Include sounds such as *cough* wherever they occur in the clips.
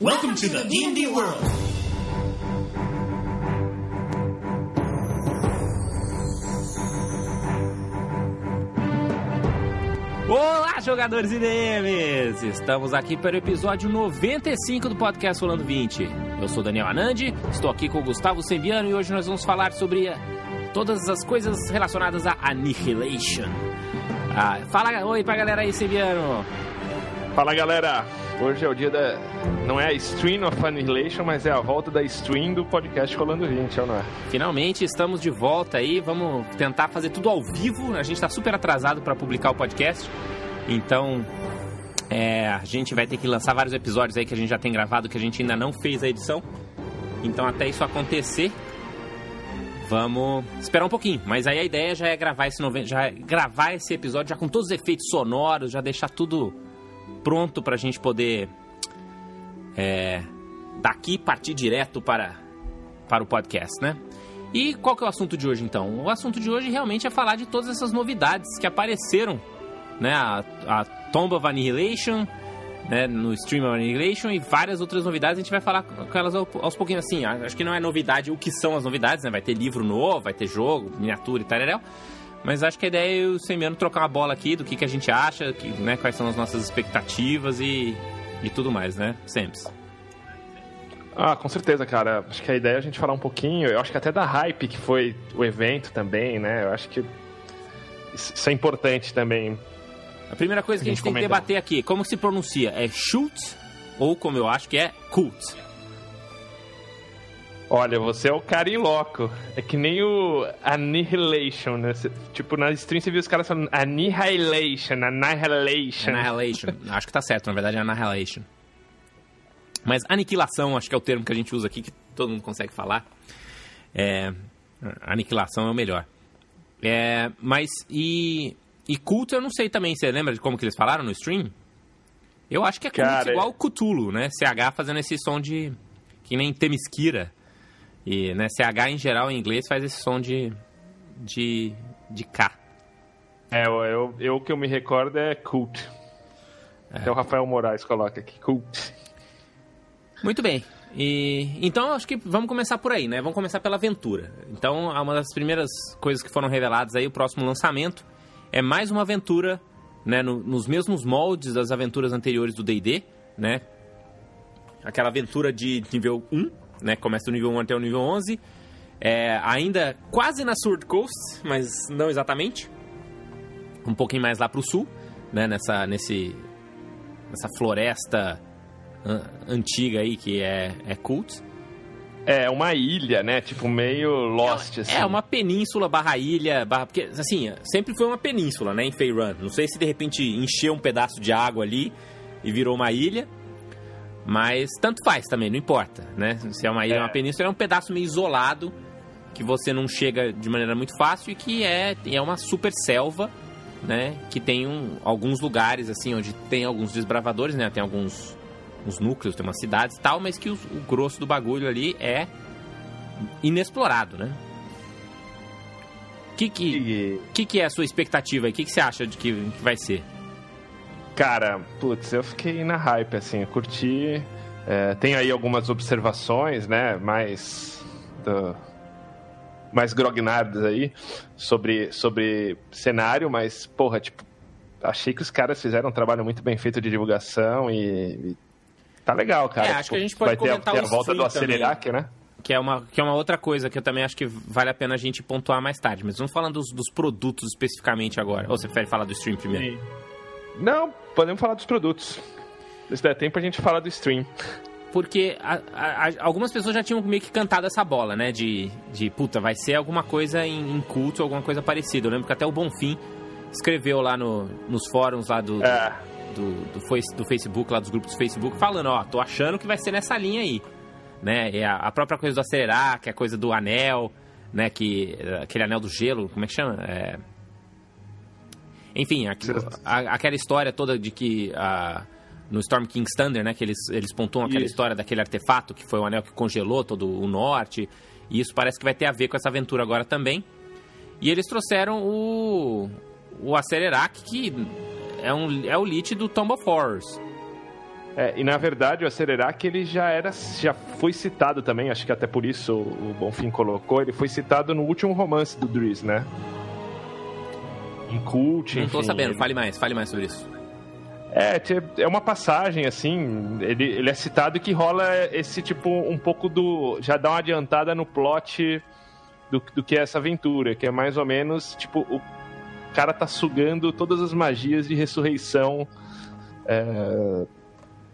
Welcome to the D&D world. Olá, jogadores e DMs! Estamos aqui para o episódio 95 do podcast Rolando 20. Eu sou Daniel Anandi, estou aqui com o Gustavo Sembiano e hoje nós vamos falar sobre eh, todas as coisas relacionadas a Annihilation. Ah, fala oi pra galera aí, Sembiano! Fala galera, hoje é o dia da. Não é a Stream of Annihilation, mas é a volta da stream do podcast Rolando 20, não é? Finalmente estamos de volta aí, vamos tentar fazer tudo ao vivo. A gente está super atrasado para publicar o podcast, então é, a gente vai ter que lançar vários episódios aí que a gente já tem gravado, que a gente ainda não fez a edição. Então até isso acontecer, vamos esperar um pouquinho. Mas aí a ideia já é gravar esse, noven... já é gravar esse episódio já com todos os efeitos sonoros, já deixar tudo pronto para a gente poder é, daqui partir direto para, para o podcast, né? E qual que é o assunto de hoje então? O assunto de hoje realmente é falar de todas essas novidades que apareceram, né? A, a Tomb of Annihilation, né? no Stream of Annihilation e várias outras novidades. A gente vai falar com elas aos pouquinhos assim. Acho que não é novidade o que são as novidades, né? Vai ter livro novo, vai ter jogo, miniatura e tal, mas acho que a ideia é o Semiano trocar uma bola aqui do que, que a gente acha, que, né, quais são as nossas expectativas e, e tudo mais, né? Sempre. Ah, com certeza, cara. Acho que a ideia é a gente falar um pouquinho, eu acho que até da hype que foi o evento também, né? Eu acho que isso é importante também. A primeira coisa que a gente, a gente tem que debater aqui, como se pronuncia? É shoot ou como eu acho que é cult? Olha, você é o cara louco. É que nem o Annihilation, né? Tipo, na stream você viu os caras falando Annihilation, Annihilation. Annihilation. *laughs* acho que tá certo, na verdade é Annihilation. Mas aniquilação, acho que é o termo que a gente usa aqui, que todo mundo consegue falar. É, aniquilação é o melhor. É, mas, e, e culto eu não sei também, você lembra de como que eles falaram no stream? Eu acho que é culto Cara, igual o Cthulhu, né? CH fazendo esse som de... Que nem Temesquira. E né, CH em geral em inglês faz esse som de, de, de K. É, eu, eu, o que eu me recordo é cult. É. Até o Rafael Moraes coloca aqui, cult. Muito bem. E, então, acho que vamos começar por aí, né? Vamos começar pela aventura. Então, uma das primeiras coisas que foram reveladas aí, o próximo lançamento, é mais uma aventura, né? No, nos mesmos moldes das aventuras anteriores do D&D, né? Aquela aventura de nível 1, né? Começa do nível 1 até o nível 11. É, ainda quase na Sword Coast, mas não exatamente. Um pouquinho mais lá pro sul, né? Nessa, nesse, nessa floresta antiga aí que é, é Cult. É, uma ilha, né? Tipo, meio Lost, é, assim. É, uma península barra ilha, barra... Porque, assim, sempre foi uma península, né? Em Faerun. Não sei se de repente encheu um pedaço de água ali e virou uma ilha. Mas tanto faz também, não importa, né? Se é uma ilha, é. uma península, é um pedaço meio isolado que você não chega de maneira muito fácil e que é, é uma super selva, né? Que tem um, alguns lugares, assim, onde tem alguns desbravadores, né? Tem alguns uns núcleos, tem umas cidades e tal, mas que o, o grosso do bagulho ali é inexplorado, né? O que que, que, que é a sua expectativa aí? O que, que você acha de que, que vai ser? Cara, putz, eu fiquei na hype, assim, eu curti. É, tem aí algumas observações, né, mais. Do, mais grognardas aí sobre, sobre cenário, mas, porra, tipo, achei que os caras fizeram um trabalho muito bem feito de divulgação e, e tá legal, cara. É, acho tipo, que a gente pode vai comentar ter a, ter a volta do Acelerac, né? Que é, uma, que é uma outra coisa que eu também acho que vale a pena a gente pontuar mais tarde. Mas vamos falar dos, dos produtos especificamente agora. Ou você prefere falar do stream primeiro? Sim. Não, podemos falar dos produtos. Se der tempo, a gente fala do stream. Porque a, a, algumas pessoas já tinham meio que cantado essa bola, né? De, de puta, vai ser alguma coisa em, em culto, alguma coisa parecida. Eu lembro que até o Bonfim escreveu lá no, nos fóruns lá do, é. do, do, do, do, Facebook, lá dos grupos do Facebook, falando, ó, tô achando que vai ser nessa linha aí. Né? E a, a própria coisa do acelerar, que é a coisa do anel, né? Que, aquele anel do gelo, como é que chama? É enfim, aquilo, a, aquela história toda de que a, no Storm King's Thunder, né, que eles, eles pontuam aquela isso. história daquele artefato que foi o anel que congelou todo o norte. E isso parece que vai ter a ver com essa aventura agora também. E eles trouxeram o, o Acelerac, que é, um, é o Lich do Tomb of Horrors. É, e na verdade o Acelerac ele já era, já foi citado também, acho que até por isso o Bonfim colocou, ele foi citado no último romance do Driz, né? Em Cult, Não enfim, tô sabendo, ele- fale mais, fale mais sobre isso. É, é uma passagem, assim, ele, ele é citado que rola esse tipo, um pouco do. Já dá uma adiantada no plot do, do que é essa aventura, que é mais ou menos, tipo, o cara tá sugando todas as magias de ressurreição é,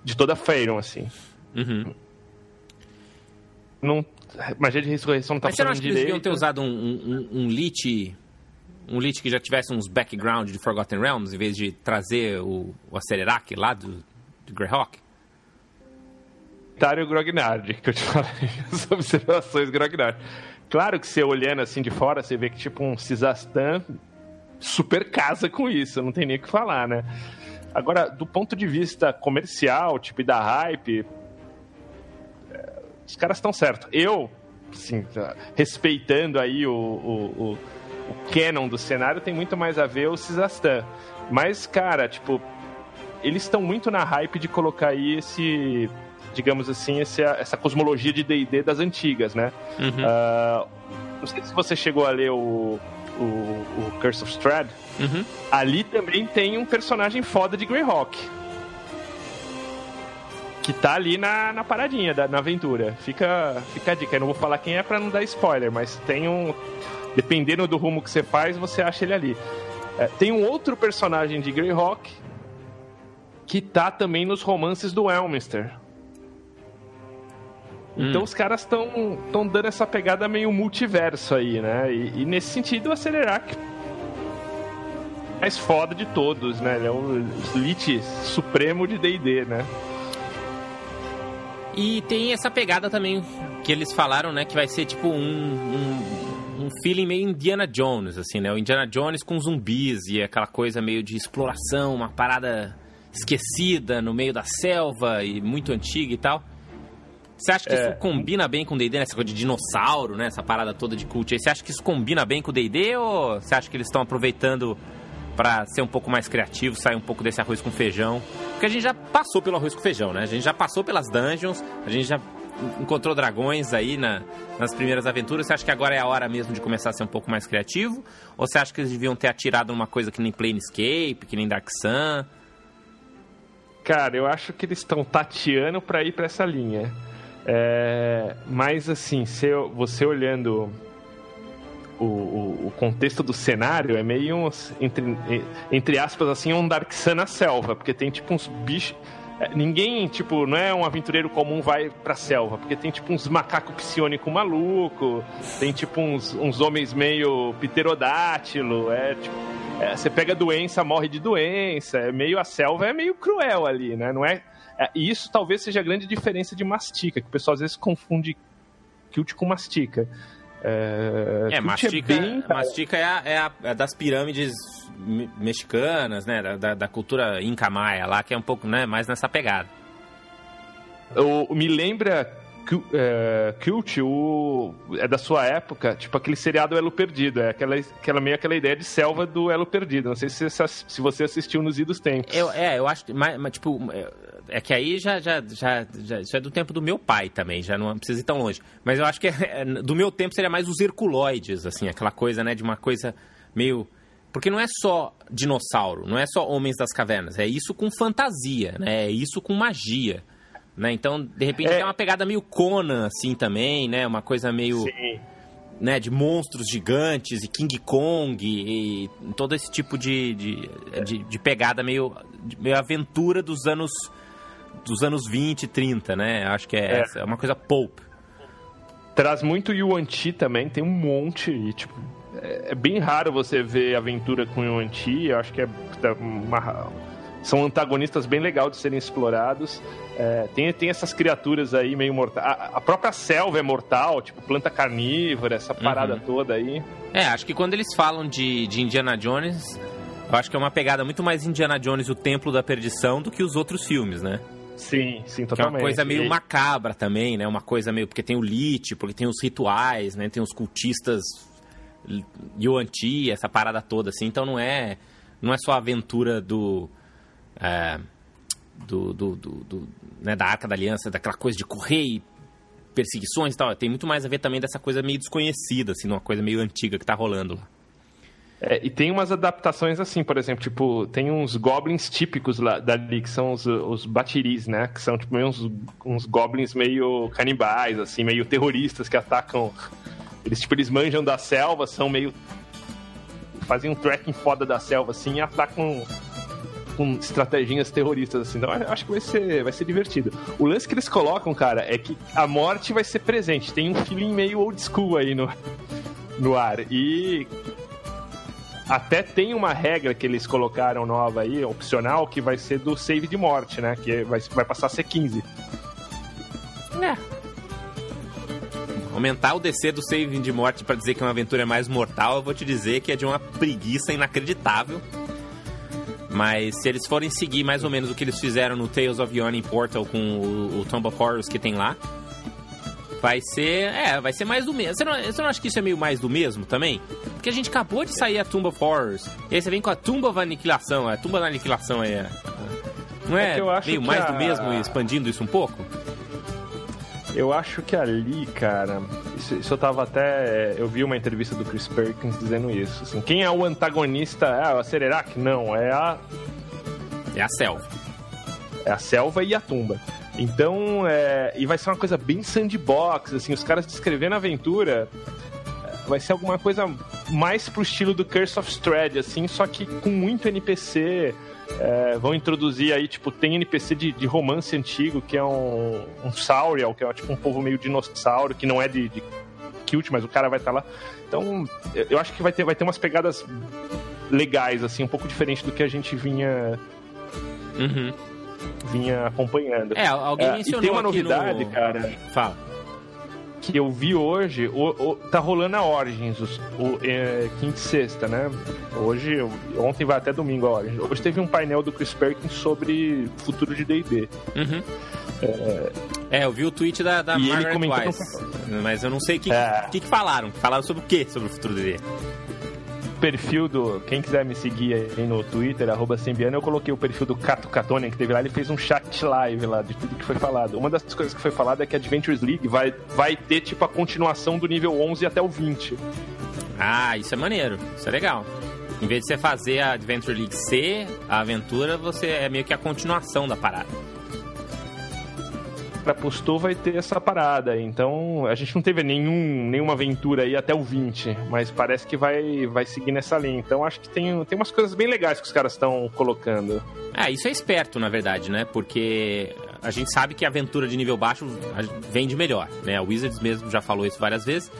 de toda a Faerun, assim. Uhum. Não, magia de ressurreição não tá Mas você não acha que eles deviam ter usado um, um, um, um lit um lit que já tivesse uns background de Forgotten Realms, em vez de trazer o, o Acelerac lá do, do Greyhawk? Tário Grognard, que eu te *laughs* falei, as observações Grognard. Claro que você olhando assim de fora, você vê que tipo um Cisastan super casa com isso, não tem nem o que falar, né? Agora, do ponto de vista comercial, tipo, e da hype, é, os caras estão certos. Eu, assim, tá, respeitando aí o, o, o, o canon do cenário, tem muito mais a ver o Cisastan. Mas, cara, tipo, eles estão muito na hype de colocar aí esse, digamos assim, esse, essa cosmologia de D&D das antigas, né? Uhum. Ah, não sei se você chegou a ler o, o, o Curse of Strahd. Uhum. Ali também tem um personagem foda de Greyhawk. Que tá ali na, na paradinha, da, na aventura. Fica, fica a dica. Eu não vou falar quem é pra não dar spoiler, mas tem um. Dependendo do rumo que você faz, você acha ele ali. É, tem um outro personagem de Greyhawk que tá também nos romances do Elminster. Então Hum. os caras estão tão dando essa pegada meio multiverso aí, né? E, e nesse sentido, o Acelerac mais foda de todos, né? Ele é o Lich supremo de D&D, né? E tem essa pegada também que eles falaram, né? Que vai ser tipo um, um, um feeling meio Indiana Jones, assim, né? O Indiana Jones com zumbis e aquela coisa meio de exploração, uma parada esquecida no meio da selva e muito antiga e tal. Você acha que É. isso combina bem com o D&D, né? essa coisa de dinossauro, né? Essa parada toda de cult aí. Você acha que isso combina bem com o D&D ou você acha que eles estão aproveitando pra ser um pouco mais criativo, sair um pouco desse arroz com feijão? Porque a gente já passou pelo arroz com feijão, né? A gente já passou pelas dungeons, a gente já encontrou dragões aí na- nas primeiras aventuras. Você acha que agora é a hora mesmo de começar a ser um pouco mais criativo? Ou você acha que eles deviam ter atirado numa coisa que nem Planescape, que nem Dark Sun? Cara, eu acho que eles estão tateando pra ir pra essa linha. É, mas assim, se eu- você olhando o, o- o contexto do cenário, é meio uns, entre, entre aspas assim, um Dark Sun na selva, porque tem tipo uns bichos. É, Ninguém, tipo, não é um aventureiro comum vai pra selva, porque tem tipo uns macacos psionicos maluco, tem tipo uns, uns homens meio pterodátilo, é tipo. é, você pega doença, morre de doença, é meio a selva é meio cruel ali, né? Não é, é, e isso talvez seja a grande diferença de mastica, que o pessoal às vezes confunde kilt com mastica. É, É, kilt Mastica, bem, cara, Mastica é, a- é a- é das pirâmides me- mexicanas, né? Da, da- da cultura Inca Maia lá, que é um pouco né, mais nessa pegada. o- me lembra Ki- é, o, é da sua época, tipo aquele seriado Elo Perdido, é aquela, aquela meio aquela ideia de selva do Elo Perdido. Não sei se se você assistiu nos idos tempos. Eu, é, eu acho mas, mas, tipo, é- é que aí já, já, já, já, isso é do tempo do meu pai também, já não precisa ir tão longe. Mas eu acho que é- do meu tempo seria mais os herculoides, assim, aquela coisa, né, de uma coisa meio... Porque não é só dinossauro, não é só homens das cavernas, é isso com fantasia, né, é isso com magia. Né? Então, de repente, É. tem uma pegada meio Conan, assim, também, né? Uma coisa meio... Sim. né, de monstros gigantes e King Kong e, e todo esse tipo de, de, de, de pegada meio, meio aventura dos anos dos anos 20, 30, né? Acho que é, É. essa, é uma coisa pulp. Traz muito Yuan Ti também, tem um monte. E, tipo, é, é bem raro você ver aventura com Yuan Ti. Eu acho que é uma- são antagonistas bem legais de serem explorados. É, tem, tem essas criaturas aí meio mortais. A, a própria selva é mortal, tipo planta carnívora, essa parada Uhum. toda aí. É, acho que quando eles falam de, de Indiana Jones, eu acho que é uma pegada muito mais Indiana Jones, o Templo da Perdição, do que os outros filmes, né? Sim, sim, Que é totalmente. uma coisa meio E- macabra também, né? Uma coisa meio. Porque tem o Lich, porque tem os rituais, né? Tem os cultistas Yuan Ti, essa parada toda, assim. Então não é. Não é só a aventura do. É, do, do, do, do né, da Arca da Aliança, daquela coisa de correr e perseguições e tal. Tem muito mais a ver também dessa coisa meio desconhecida, assim, uma coisa meio antiga que tá rolando lá. É, e tem umas adaptações assim, por exemplo, tipo, tem uns goblins típicos lá, dali, que são os, os batiris, né? Que são tipo uns, uns goblins meio canibais, assim, meio terroristas que atacam. Eles, tipo, eles manjam da selva, são meio. fazem um trekking foda da selva, assim, e atacam com estratégias terroristas, assim. Então, acho que vai ser, vai ser divertido. O lance que eles colocam, cara, é que a morte vai ser presente. Tem um feeling meio old school aí no, no ar. E até tem uma regra que eles colocaram nova aí, opcional, que vai ser do save de morte, né? Que vai, vai passar a ser 15. É. Aumentar o DC do save de morte para dizer que é uma aventura mais mortal, eu vou te dizer que é de uma preguiça inacreditável. Mas se eles forem seguir mais ou menos o que eles fizeram no Tales of Yawning Portal com o, o Tomb of Horrors que tem lá, vai ser. É, vai ser mais do mesmo. Você não, você não acha que isso é meio mais do mesmo também? Porque a gente acabou de sair a Tomb of Horrors. E aí você vem com a Tumba of Aniquilação. A Tumba da Aniquilação aí. É, não é, é meio mais a... do mesmo e expandindo isso um pouco? Eu acho que ali, cara, isso, isso, eu tava até. Eu vi uma entrevista do Chris Perkins dizendo isso. Assim, quem é o antagonista? É a Sererac? Não, é a. É a selva. É a selva e a tumba. Então, é, e vai ser uma coisa bem sandbox, assim, os caras descrevendo a aventura é, vai ser alguma coisa mais pro estilo do Curse of Strahd, assim, só que com muito NPC. É, vão introduzir aí, tipo, tem NPC de, de romance antigo, que é um, um Sauriel, que é tipo um povo meio dinossauro, que não é de, de cute, mas o cara vai estar tá lá. Então, eu acho que vai ter, vai ter umas pegadas legais, assim, um pouco diferente do que a gente vinha. Uhum vinha acompanhando. É, alguém é, mencionou E tem uma novidade, no... cara. Fala. Que eu vi hoje, o, o, tá rolando a Origins, o, é, quinta e sexta, né? Hoje, ontem vai até domingo a Origins. Hoje teve um painel do Chris Perkins sobre futuro de D&D. Uhum. É, é, eu vi o tweet da, da Margaret Wise, mas eu não sei o que, é. que, que, falaram. Falaram sobre o que sobre o futuro D&D? Perfil do. Quem quiser me seguir aí no Twitter, arroba Sembiano, eu coloquei o perfil do Cato Catone que teve lá, ele fez um chat live lá de tudo que foi falado. Uma das coisas que foi falado é que a Adventures League vai, vai ter tipo a continuação do nível 11 até o 20. Ah, isso é maneiro, isso é legal. Em vez de você fazer a Adventure League C, a aventura, você é meio que a continuação da parada postou vai ter essa parada. Então, a gente não teve nenhum, nenhuma aventura aí até o 20, mas parece que vai, vai seguir nessa linha. Então, acho que tem, tem umas coisas bem legais que os caras estão colocando. É, isso é esperto, na verdade, né? Porque a gente sabe que a aventura de nível baixo vende melhor, né? A Wizards mesmo já falou isso várias vezes.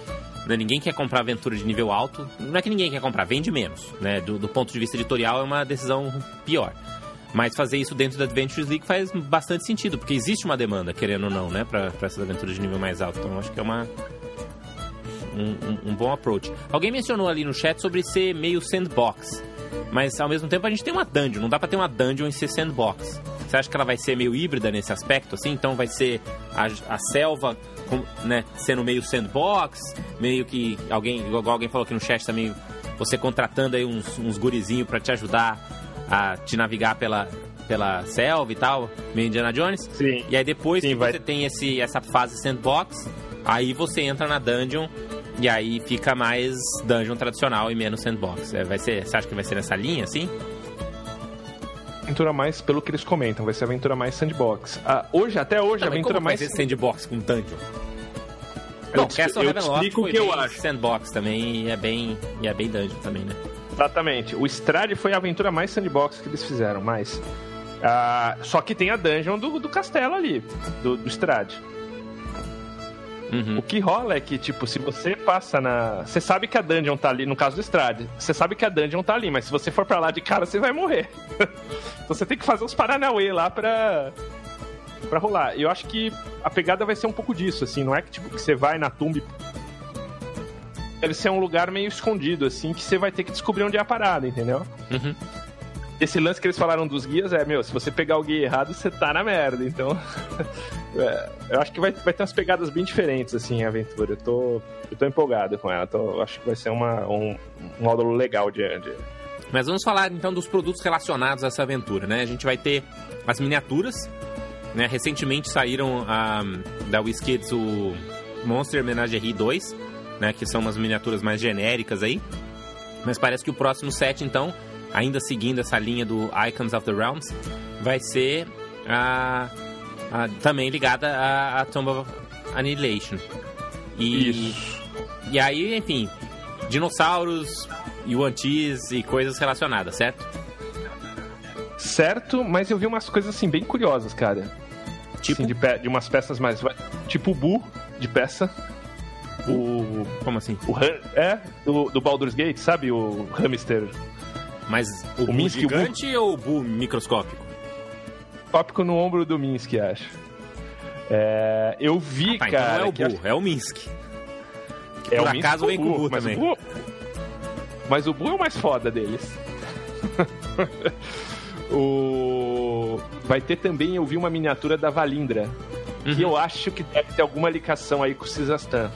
Né? Ninguém quer comprar aventura de nível alto. Não é que ninguém quer comprar, vende menos, né? Do, do ponto de vista editorial, é uma decisão pior. Mas fazer isso dentro da Adventures League faz bastante sentido, porque existe uma demanda, querendo ou não, né, para essas aventuras de nível mais alto. Então acho que é uma. Um, um, um, bom approach. Alguém mencionou ali no chat sobre ser meio sandbox. Mas ao mesmo tempo a gente tem uma dungeon, não dá pra ter uma dungeon e ser sandbox. Você acha que ela vai ser meio híbrida nesse aspecto, assim? Então vai ser a, a selva né, sendo meio sandbox, meio que alguém, igual alguém falou aqui no chat também, você contratando aí uns, uns gurizinhos para te ajudar a te navegar pela, pela selva e tal, meio Indiana Jones. Sim. E aí depois Sim, que vai... você tem esse, essa fase sandbox, aí você entra na dungeon e aí fica mais dungeon tradicional e menos sandbox. É, vai ser, você acha que vai ser nessa linha, assim? Aventura mais, pelo que eles comentam, vai ser aventura mais sandbox. Ah, hoje, até hoje, a aventura mais. Vai ser sandbox com dungeon? Não, Castle eu explico o que eu acho. Sandbox também e é bem, e é bem dungeon também, né? Exatamente. O Strade foi a aventura mais sandbox que eles fizeram, mas. Uh, só que tem a dungeon do, do castelo ali, do, do Strade. Uhum. O que rola é que, tipo, se você passa na. Você sabe que a dungeon tá ali, no caso do Strade, você sabe que a dungeon tá ali, mas se você for para lá de cara, você vai morrer. então *laughs* você tem que fazer uns Paranauê lá pra. pra rolar. E eu acho que a pegada vai ser um pouco disso, assim, não é que, tipo, que você vai na tumba deve ser um lugar meio escondido, assim, que você vai ter que descobrir onde é a parada, entendeu? Uhum. Esse lance que eles falaram dos guias é, meu, se você pegar o guia errado, você tá na merda. Então, *laughs* é, eu acho que vai, vai ter umas pegadas bem diferentes, assim, a aventura. Eu tô, eu tô empolgado com ela. Tô, acho que vai ser uma, um, um módulo legal de, de, Mas vamos falar então dos produtos relacionados a essa aventura, né? A gente vai ter as miniaturas, né? Recentemente saíram a, da WizKids o Monster Menagerie 2, né? Que são umas miniaturas mais genéricas aí. Mas parece que o próximo set, então, ainda seguindo essa linha do Icons of the Realms, vai ser a, a também ligada a, a Tomb of Annihilation. E, Isso. e aí, enfim, dinossauros, Yuan Tis e coisas relacionadas, certo? Certo, mas eu vi umas coisas assim bem curiosas, cara. Tipo? Assim, de, pe- de umas peças mais. Tipo o Bu de peça. O. Como assim? O é, do, do Baldur's Gate, sabe? O hamster Mas o, O Minsk e o gigante ou o Bu microscópico? tópico no ombro do Minsk, acho. É, eu vi, Ah, então cara. não é o Bu, é o Minsk. é por o Minsk acaso ou vem com o Bu mas também. Mas o Bu é o mais foda deles. *laughs* o... Vai ter também, eu vi uma miniatura da Valindra. Uhum. Que eu acho que deve ter alguma ligação aí com o Cisastan.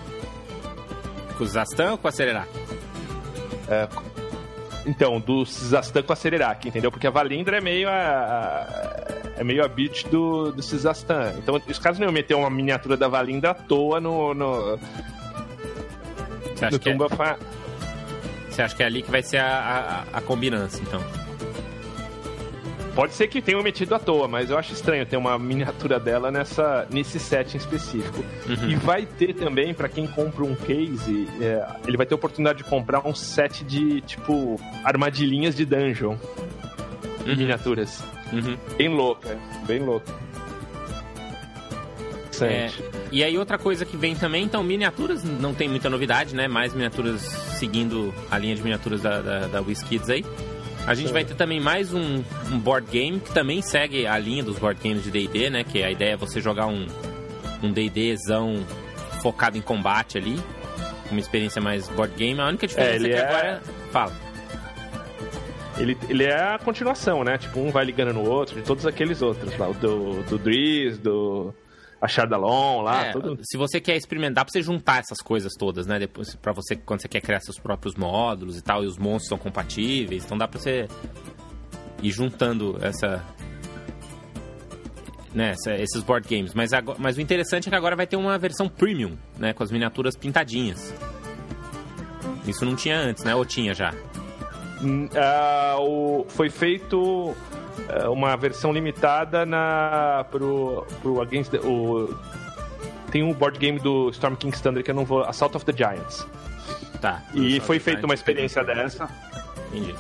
Com o Zastan ou com a Cererac? Então, do Cisastan com a Sererac, entendeu? Porque a Valindra é meio a. é meio a beat do, do Cisastan. Então, os caras não iam meter uma miniatura da Valindra à toa no, no, Você acha, no que é, Tomb of A- você acha que é ali que vai ser a, a, a combinância, então? Pode ser que tenham metido à toa, mas eu acho estranho ter uma miniatura dela nessa, nesse set em específico. Uhum. E vai ter também, pra quem compra um case, é, ele vai ter a oportunidade de comprar um set de, tipo, armadilhinhas de dungeon. Uhum. Miniaturas. Uhum. Bem louca, bem louca. É, e aí outra coisa que vem também, então miniaturas não tem muita novidade, né? Mais miniaturas seguindo a linha de miniaturas da, da, da WizKids aí. A gente vai ter também mais um, um board game que também segue a linha dos board games de D&D, né? Que a ideia é você jogar um um D&Dzão focado em combate ali, uma experiência mais board game. A única diferença é, ele que é- agora fala. Ele, ele é a continuação, né? Tipo, um vai ligando no outro, de todos aqueles outros lá. O do, do Driz, do Achardalon lá, É, tudo. Se você quer experimentar, pra você juntar essas coisas todas, né? Depois, pra você, quando você quer criar seus próprios módulos e tal, e os monstros são compatíveis, então dá pra você ir juntando essa. Né, essa- esses board games. Mas, agora, mas o interessante é que agora vai ter uma versão premium, né? Com as miniaturas pintadinhas. Isso não tinha antes, né? Ou tinha já? Ah, o- foi feito ah, uma versão limitada na pro, pro Against the, o, tem um board game do Storm King's Thunder que eu não vou Assault of the Giants Tá. e foi feita uma experiência dessa Entendi.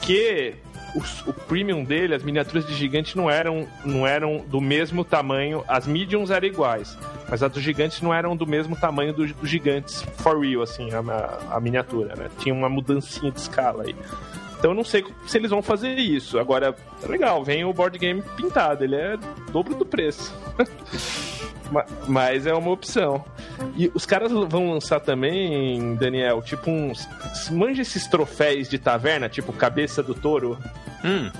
que os- o premium dele, as miniaturas de gigante não eram, não eram do mesmo tamanho, as mediums eram iguais, mas as dos gigantes não eram do mesmo tamanho dos, dos gigantes for real, assim, a, a- a miniatura, né? Tinha uma mudancinha de escala aí. Então eu não sei se eles vão fazer isso. Agora, é legal, vem o board game pintado, ele é dobro do preço. *laughs* Ma- Mas é uma opção. E os caras vão lançar também, Daniel, tipo uns. Manja esses troféus de taverna, tipo cabeça do touro. Hum,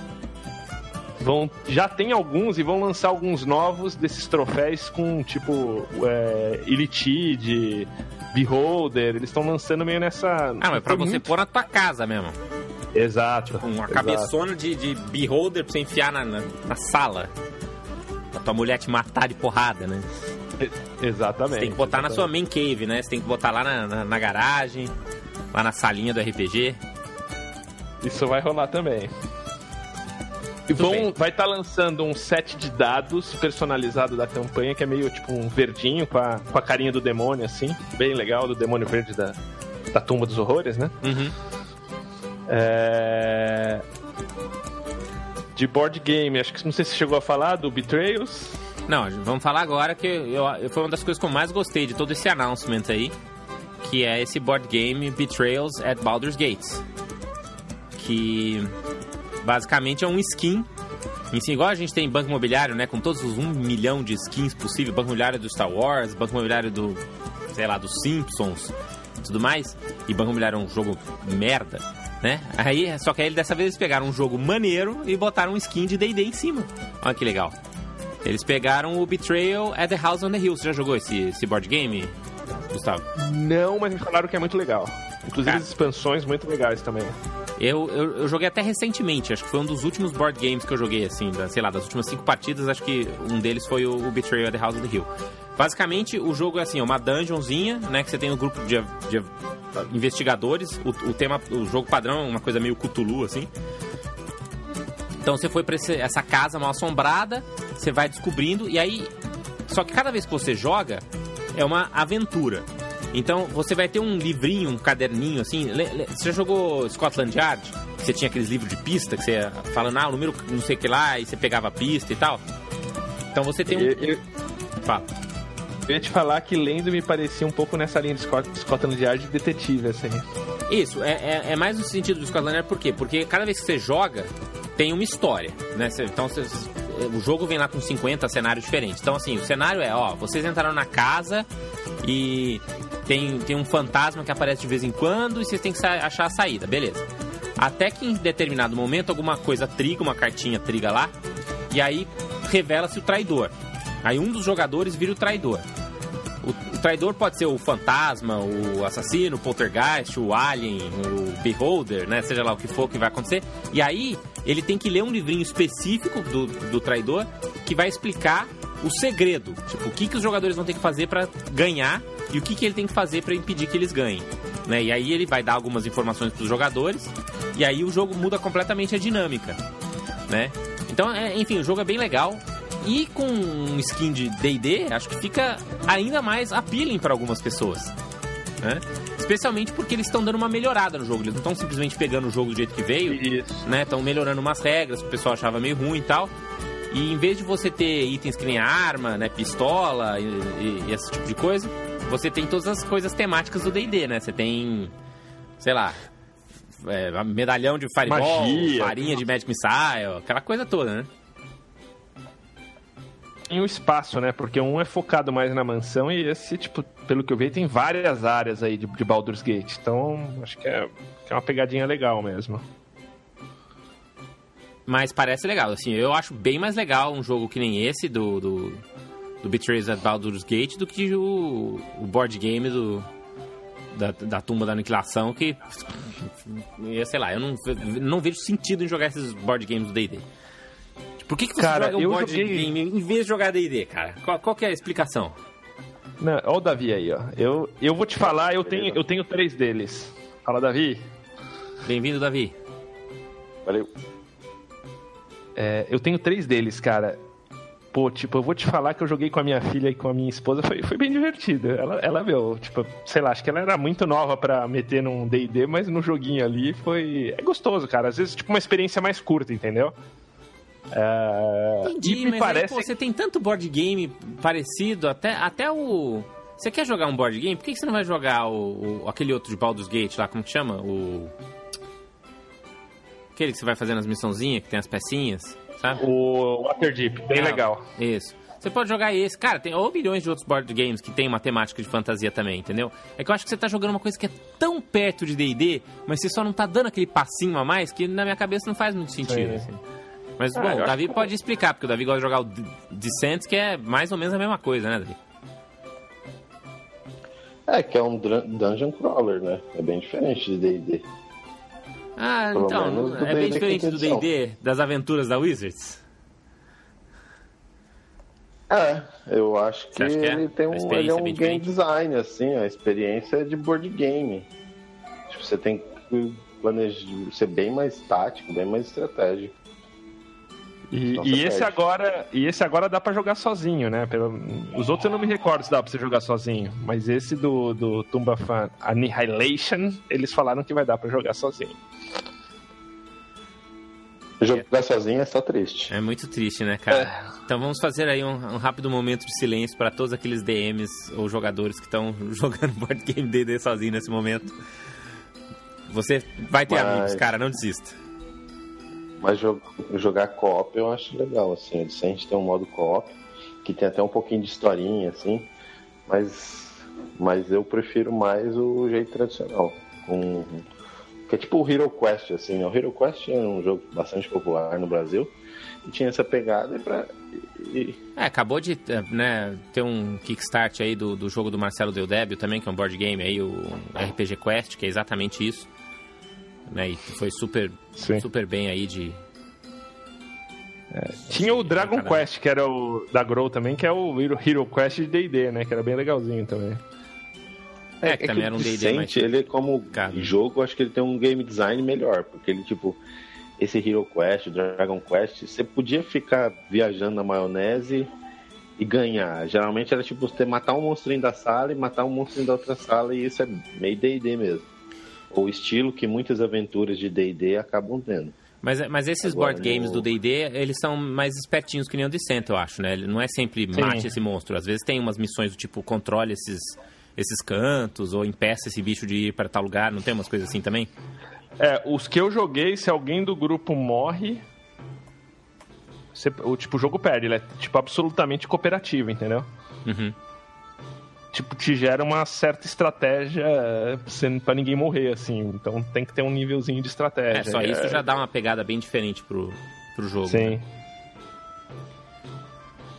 Vão, já tem alguns e vão lançar alguns novos desses troféus com tipo é, Elitide, Beholder. Eles estão lançando meio nessa. Ah, mas pra Tem você muito- pôr na tua casa mesmo. Exato. Uma exato. cabeçona de, de beholder pra você enfiar na, na, na sala. Tua mulher te matar de porrada, né? Exatamente. Você tem que botar na sua exatamente. main cave, né? Você tem que botar lá na, na, na garagem, lá na salinha do RPG. Isso vai rolar também. E bem. vai estar lançando um set de dados personalizado da campanha, que é meio tipo um verdinho com a, com a carinha do demônio, assim. Bem legal, do demônio verde da, da tumba dos horrores, né? Uhum. É... De board game, acho que não sei se chegou a falar do Betrayals. Não, vamos falar agora que eu, eu- foi uma das coisas que eu mais gostei de todo esse announcement aí, que é esse board game Betrayals at Baldur's Gates. Que basicamente é um skin. Assim, igual a gente tem banco imobiliário, né? Com todos os um milhão de skins possíveis, banco imobiliário do Star Wars, banco imobiliário do, sei lá, dos Simpsons tudo mais. E banco imobiliário é um jogo merda, né? Aí, só que aí dessa vez eles pegaram um jogo maneiro e botaram um skin de D&D em cima. Olha que legal. Eles pegaram o Betrayal at the House on the Hill. Você já jogou esse, esse board game, Gustavo? Não, mas me falaram que é muito legal. Inclusive Cara. as expansões muito legais também. Eu, eu, eu, joguei até recentemente, acho que foi um dos últimos board games que eu joguei, assim, da, sei lá, das últimas cinco partidas, acho que um deles foi o, o Betrayal at the House of the Hill. Basicamente, o jogo é assim, é uma dungeonzinha, né, que você tem um grupo de, de investigadores, o, o, tema, o jogo padrão é uma coisa meio Cthulhu, assim. Então você foi pra esse, essa casa mal assombrada, você vai descobrindo, e aí... Só que cada vez que você joga, é uma aventura. Então você vai ter um livrinho, um caderninho assim. Você já jogou Scotland Yard? Você tinha aqueles livros de pista que você falando, ah, o número não sei o que lá, e você pegava a pista e tal. Então você tem um. Eu, eu... Fala. Eu ia te falar que lendo me parecia um pouco nessa linha de Scotland Yard de detetive, assim. Isso, é, é, é, mais no sentido do Scotland Yard, por quê? Porque cada vez que você joga, tem uma história, né? Então você, o jogo vem lá com 50 cenários diferentes. Então, assim, o cenário é, ó, vocês entraram na casa e tem, tem um fantasma que aparece de vez em quando e vocês têm que achar a saída, beleza. Até que em determinado momento alguma coisa triga, uma cartinha triga lá, e aí revela-se o traidor. Aí um dos jogadores vira o traidor. O, o, traidor pode ser o fantasma, o assassino, o poltergeist, o alien, o beholder, né? Seja lá o que for que vai acontecer. E aí ele tem que ler um livrinho específico do, do traidor que vai explicar o segredo. Tipo, o que, que os jogadores vão ter que fazer para ganhar e o que, que ele tem que fazer para impedir que eles ganhem. Né? E aí ele vai dar algumas informações para os jogadores e aí o jogo muda completamente a dinâmica, né? Então, é, enfim, o jogo é bem legal e com um skin de D&D, acho que fica ainda mais appealing para algumas pessoas, né? Especialmente porque eles estão dando uma melhorada no jogo. Eles não estão simplesmente pegando o jogo do jeito que veio, Isso. né? Estão melhorando umas regras que o pessoal achava meio ruim e tal. E em vez de você ter itens que nem arma, né, pistola e, e, e esse tipo de coisa, você tem todas as coisas temáticas do D&D, né? Você tem, sei lá, é, medalhão de Fireball, Magia, farinha de Magic Missile, aquela coisa toda, né? Tem o espaço, né? Porque um é focado mais na mansão e esse, tipo, pelo que eu vi, tem várias áreas aí de, de Baldur's Gate. Então, acho que é, que é uma pegadinha legal mesmo. Mas parece legal, assim, eu acho bem mais legal um jogo que nem esse do, do do Betrayers at Baldur's Gate do que o, o board game do, da, da tumba da aniquilação que sei lá, eu não, não vejo sentido em jogar esses board games do D&D. Por que, que você cara, joga um board joguei... game em vez de jogar D&D, cara? Qual, qual que é a explicação? Não, ó o Davi aí, ó. Eu, eu vou te falar, eu tenho, eu tenho três deles. Fala, Davi. Bem-vindo, Davi. Valeu. É, eu tenho três deles, cara pô, tipo, eu vou te falar que eu joguei com a minha filha e com a minha esposa, foi, foi bem divertido. Ela, ela, meu, tipo, sei lá, acho que ela era muito nova para meter num D&D, mas no joguinho ali foi... É gostoso, cara. Às vezes, tipo, uma experiência mais curta, entendeu? É... Entendi, mas parece... aí, pô, você tem tanto board game parecido, até, até o... Você quer jogar um board game? Por que você não vai jogar o, o aquele outro de Baldur's Gate lá, como que chama? O... Aquele que você vai fazendo as missãozinhas, que tem as pecinhas sabe? O Waterdeep, bem é, legal. Isso. Você pode jogar esse. Cara, tem ou milhões de outros board games que tem uma temática de fantasia também, entendeu? É que eu acho que você tá jogando uma coisa que é tão perto de D&D, mas você só não tá dando aquele passinho a mais que na minha cabeça não faz muito sentido, assim. Mas, ah, bom, o Davi que... pode explicar, porque o Davi gosta de jogar o Descent, que é mais ou menos a mesma coisa, né, Davi? É, que é um dungeon crawler, né? É bem diferente de D&D. Ah, Pelo então, é bem diferente do D&D, das aventuras da Wizards? É, eu acho que, que é? ele tem um, ele é um game diferente? design, assim, a experiência é de board game. Tipo, você tem que planejar, ser bem mais tático, bem mais estratégico. E, e esse agora, e esse agora dá para jogar sozinho, né? Pelo, os outros eu não me recordo se dá para você jogar sozinho, mas esse do, do Tumba Fan Annihilation, eles falaram que vai dar para jogar sozinho. Jogar sozinho é só triste. É muito triste, né, cara? É. Então vamos fazer aí um, um, rápido momento de silêncio para todos aqueles DMs ou jogadores que estão *laughs* jogando board game DD sozinho nesse momento. Você vai ter Mas... amigos, cara, não desista. Mas jogar co-op eu acho legal, assim. A Descent tem um modo co-op, que tem até um pouquinho de historinha, assim. Mas, mas eu prefiro mais o jeito tradicional. Com, que é tipo o Hero Quest, assim. Né? O Hero Quest é um jogo bastante popular no Brasil. E tinha essa pegada pra. E... É, acabou de né, ter um kickstart aí do, do jogo do Marcelo Deldébio também, que é um board game aí, o RPG Quest, que é exatamente isso né? E foi super, Sim. super bem aí de. Tinha o Dragon Quest, que era o da Grow também, que é o Hero, Hero Quest de D&D, né? Que era bem legalzinho também. É, que também era um D&D Descent, ele como caro. jogo, acho que ele tem um game design melhor, porque ele, tipo, esse Hero Quest, o Dragon Quest, você podia ficar viajando na maionese e ganhar. Geralmente era tipo você matar um monstrinho da sala e matar um monstrinho da outra sala, e isso é meio D&D mesmo. O estilo que muitas aventuras de D&D acabam tendo. Mas, mas esses Agora, board games no- do D&D, eles são mais espertinhos que nem o Descent, eu acho, né? Ele não é sempre mate esse monstro. Às vezes tem umas missões do tipo, controle esses, esses cantos, ou impeça esse bicho de ir para tal lugar. Não tem umas coisas assim também? É, os que eu joguei, se alguém do grupo morre, você- o tipo o jogo perde, ele é tipo absolutamente cooperativo, entendeu? Uhum. Tipo, te gera uma certa estratégia é, sendo pra ninguém morrer, assim. Então tem que ter um nívelzinho de estratégia. É, só isso já dá uma pegada bem diferente pro, pro jogo. Sim.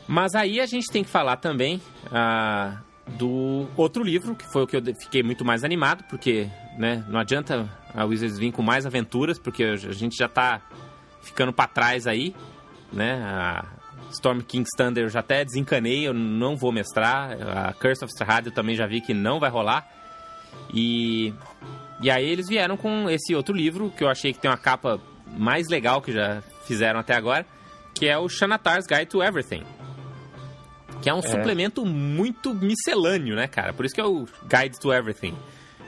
Mas aí a gente tem que falar também ah, do outro livro, que foi o que eu fiquei muito mais animado, porque né, não adianta a Wizards vir com mais aventuras, porque a gente já tá ficando para trás aí, né? A Storm King's Thunder eu já até desencanei, eu não vou mestrar. A Curse of Strahd eu também já vi que não vai rolar. E, e aí eles vieram com esse outro livro, que eu achei que tem uma capa mais legal que já fizeram até agora, que é o Xanatar's Guide to Everything. Que é um suplemento muito miscelâneo, né, cara? Por isso que é o Guide to Everything.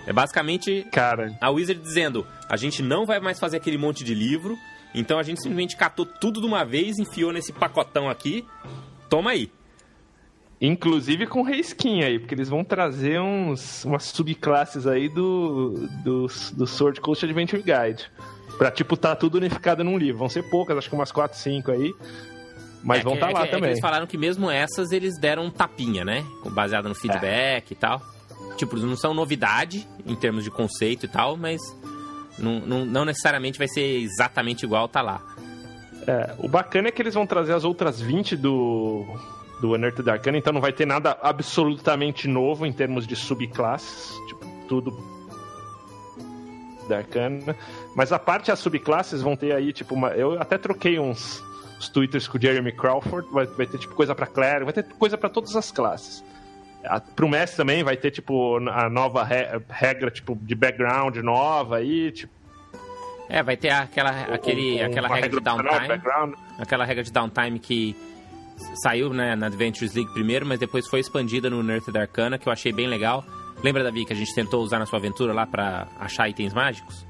É basicamente Cara, a Wizard dizendo: a gente não vai mais fazer aquele monte de livro, então a gente simplesmente catou tudo de uma vez, enfiou nesse pacotão aqui. Toma aí. inclusive com reskin aí, porque eles vão trazer uns, umas subclasses aí do, do, do Sword Coast Adventure Guide. Pra, tipo, tá tudo unificado num livro. Vão ser poucas, acho que umas 4, 5 aí. Mas É vão estar é lá que- é também. eles falaram que mesmo essas eles deram um tapinha, né? Baseado no feedback e tal. Tipo, não são novidade em termos de conceito e tal, mas não, não, não necessariamente vai ser exatamente igual tá lá. É, o bacana é que eles vão trazer as outras 20 do, do Unearthed Arcana, então não vai ter nada absolutamente novo em termos de subclasses, tipo, tudo da Arcana. Mas a parte das subclasses vão ter aí, tipo, uma, eu até troquei uns, twitters com o Jeremy Crawford, vai, vai ter tipo coisa pra clérigo, vai ter coisa pra todas as classes. Pro mestre também vai ter, tipo, a nova re- regra, tipo, de background nova aí, tipo, É, vai ter aquela, aquele, um- aquela uma regra de downtime. aquela regra de downtime que saiu né, na Adventures League primeiro, mas depois foi expandida no Unearthed Arcana, que eu achei bem legal. Lembra, Davi, que a gente tentou usar na sua aventura lá pra achar itens mágicos?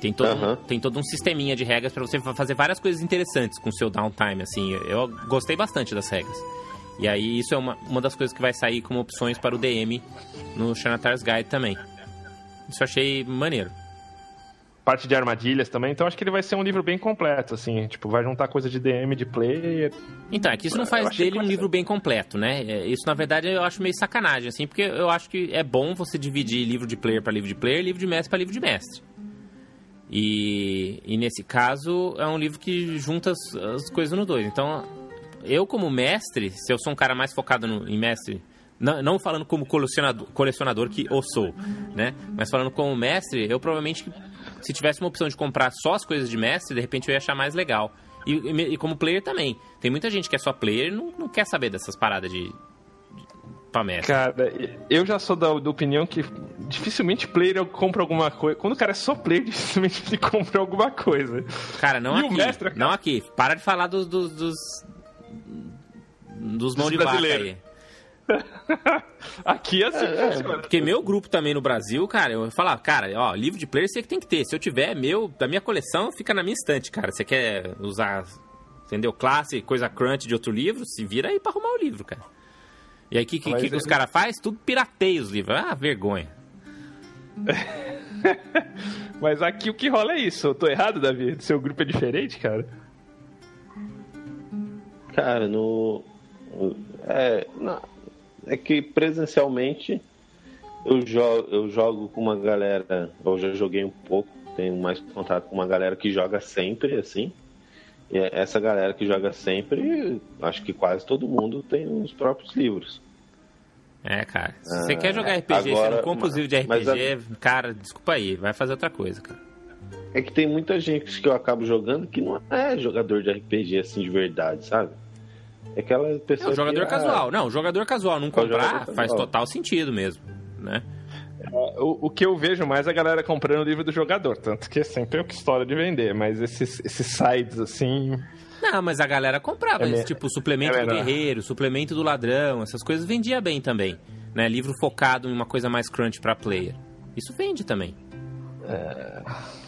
Tem todo, um, Aham. tem todo um sisteminha de regras pra você fa- fazer várias coisas interessantes com o seu downtime, assim. Eu gostei bastante das regras. E aí isso é uma, uma das coisas que vai sair como opções para o DM no Xanatar's Guide também. Isso eu achei maneiro. parte de armadilhas também, então acho que ele vai ser um livro bem completo, assim, tipo, vai juntar coisa de DM, de player. Então, é que isso não faz dele um livro bem completo, né? É, Isso, na verdade, eu acho meio sacanagem, assim, porque eu acho que é bom você dividir livro de player para livro de player, livro de mestre para livro de mestre. E, e nesse caso, é um livro que junta as, as coisas no dois. Então, eu como mestre, se eu sou um cara mais focado no, em mestre, não, não falando como colecionador, colecionador que eu sou, né? Mas falando como mestre, eu provavelmente, se tivesse uma opção de comprar só as coisas de mestre, de repente eu ia achar mais legal. E, e- e como player também. Tem muita gente que é só player e não, não quer saber dessas paradas de, mestre. Cara, eu já sou da, da opinião que dificilmente player eu compro alguma coisa. Quando o cara é só player, *laughs* dificilmente ele compra alguma coisa. Cara, não E aqui. mestre, cara? Não aqui. Para de falar dos. dos. dos, dos mão Dos de vaca brasileiros. aí. *laughs* Aqui é assim, É, é. Porque meu grupo também no Brasil, cara, eu falar, cara, ó, livro de player você que tem que ter. Se eu tiver meu, da minha coleção, fica na minha estante, cara. Você quer usar, entendeu? Classe, coisa crunch de outro livro, se vira aí pra arrumar o livro, cara. E aí o que, que, que, que é- os caras fazem? Tudo pirateia os livros. Ah, vergonha. *laughs* Mas aqui o que rola é isso. Eu tô errado, Davi? Seu grupo é diferente, cara? Cara, no. É, na- é que presencialmente eu jogo, eu jogo com uma galera. Eu já joguei um pouco, tenho mais contato com uma galera que joga sempre, assim. E é- essa galera que joga sempre, acho que quase todo mundo tem os próprios livros. É, cara. Se você Ah, quer jogar RPG e você agora- não compra os livros de RPG, cara, desculpa aí, vai fazer outra coisa, cara. É que tem muita gente que eu acabo jogando que não é jogador de RPG assim de verdade, sabe? É aquela pessoa. É um jogador que, ah, casual. Não, jogador casual não É o comprar casual. faz total sentido mesmo, né? O, o que eu vejo mais é a galera comprando o livro do jogador, tanto que é sempre eu que história de vender, mas esses, esses sites assim. Não, mas a galera comprava É esse tipo suplemento é do guerreiro, suplemento do ladrão, essas coisas vendia bem também, né? Livro focado em uma coisa mais crunch pra player. Isso vende também.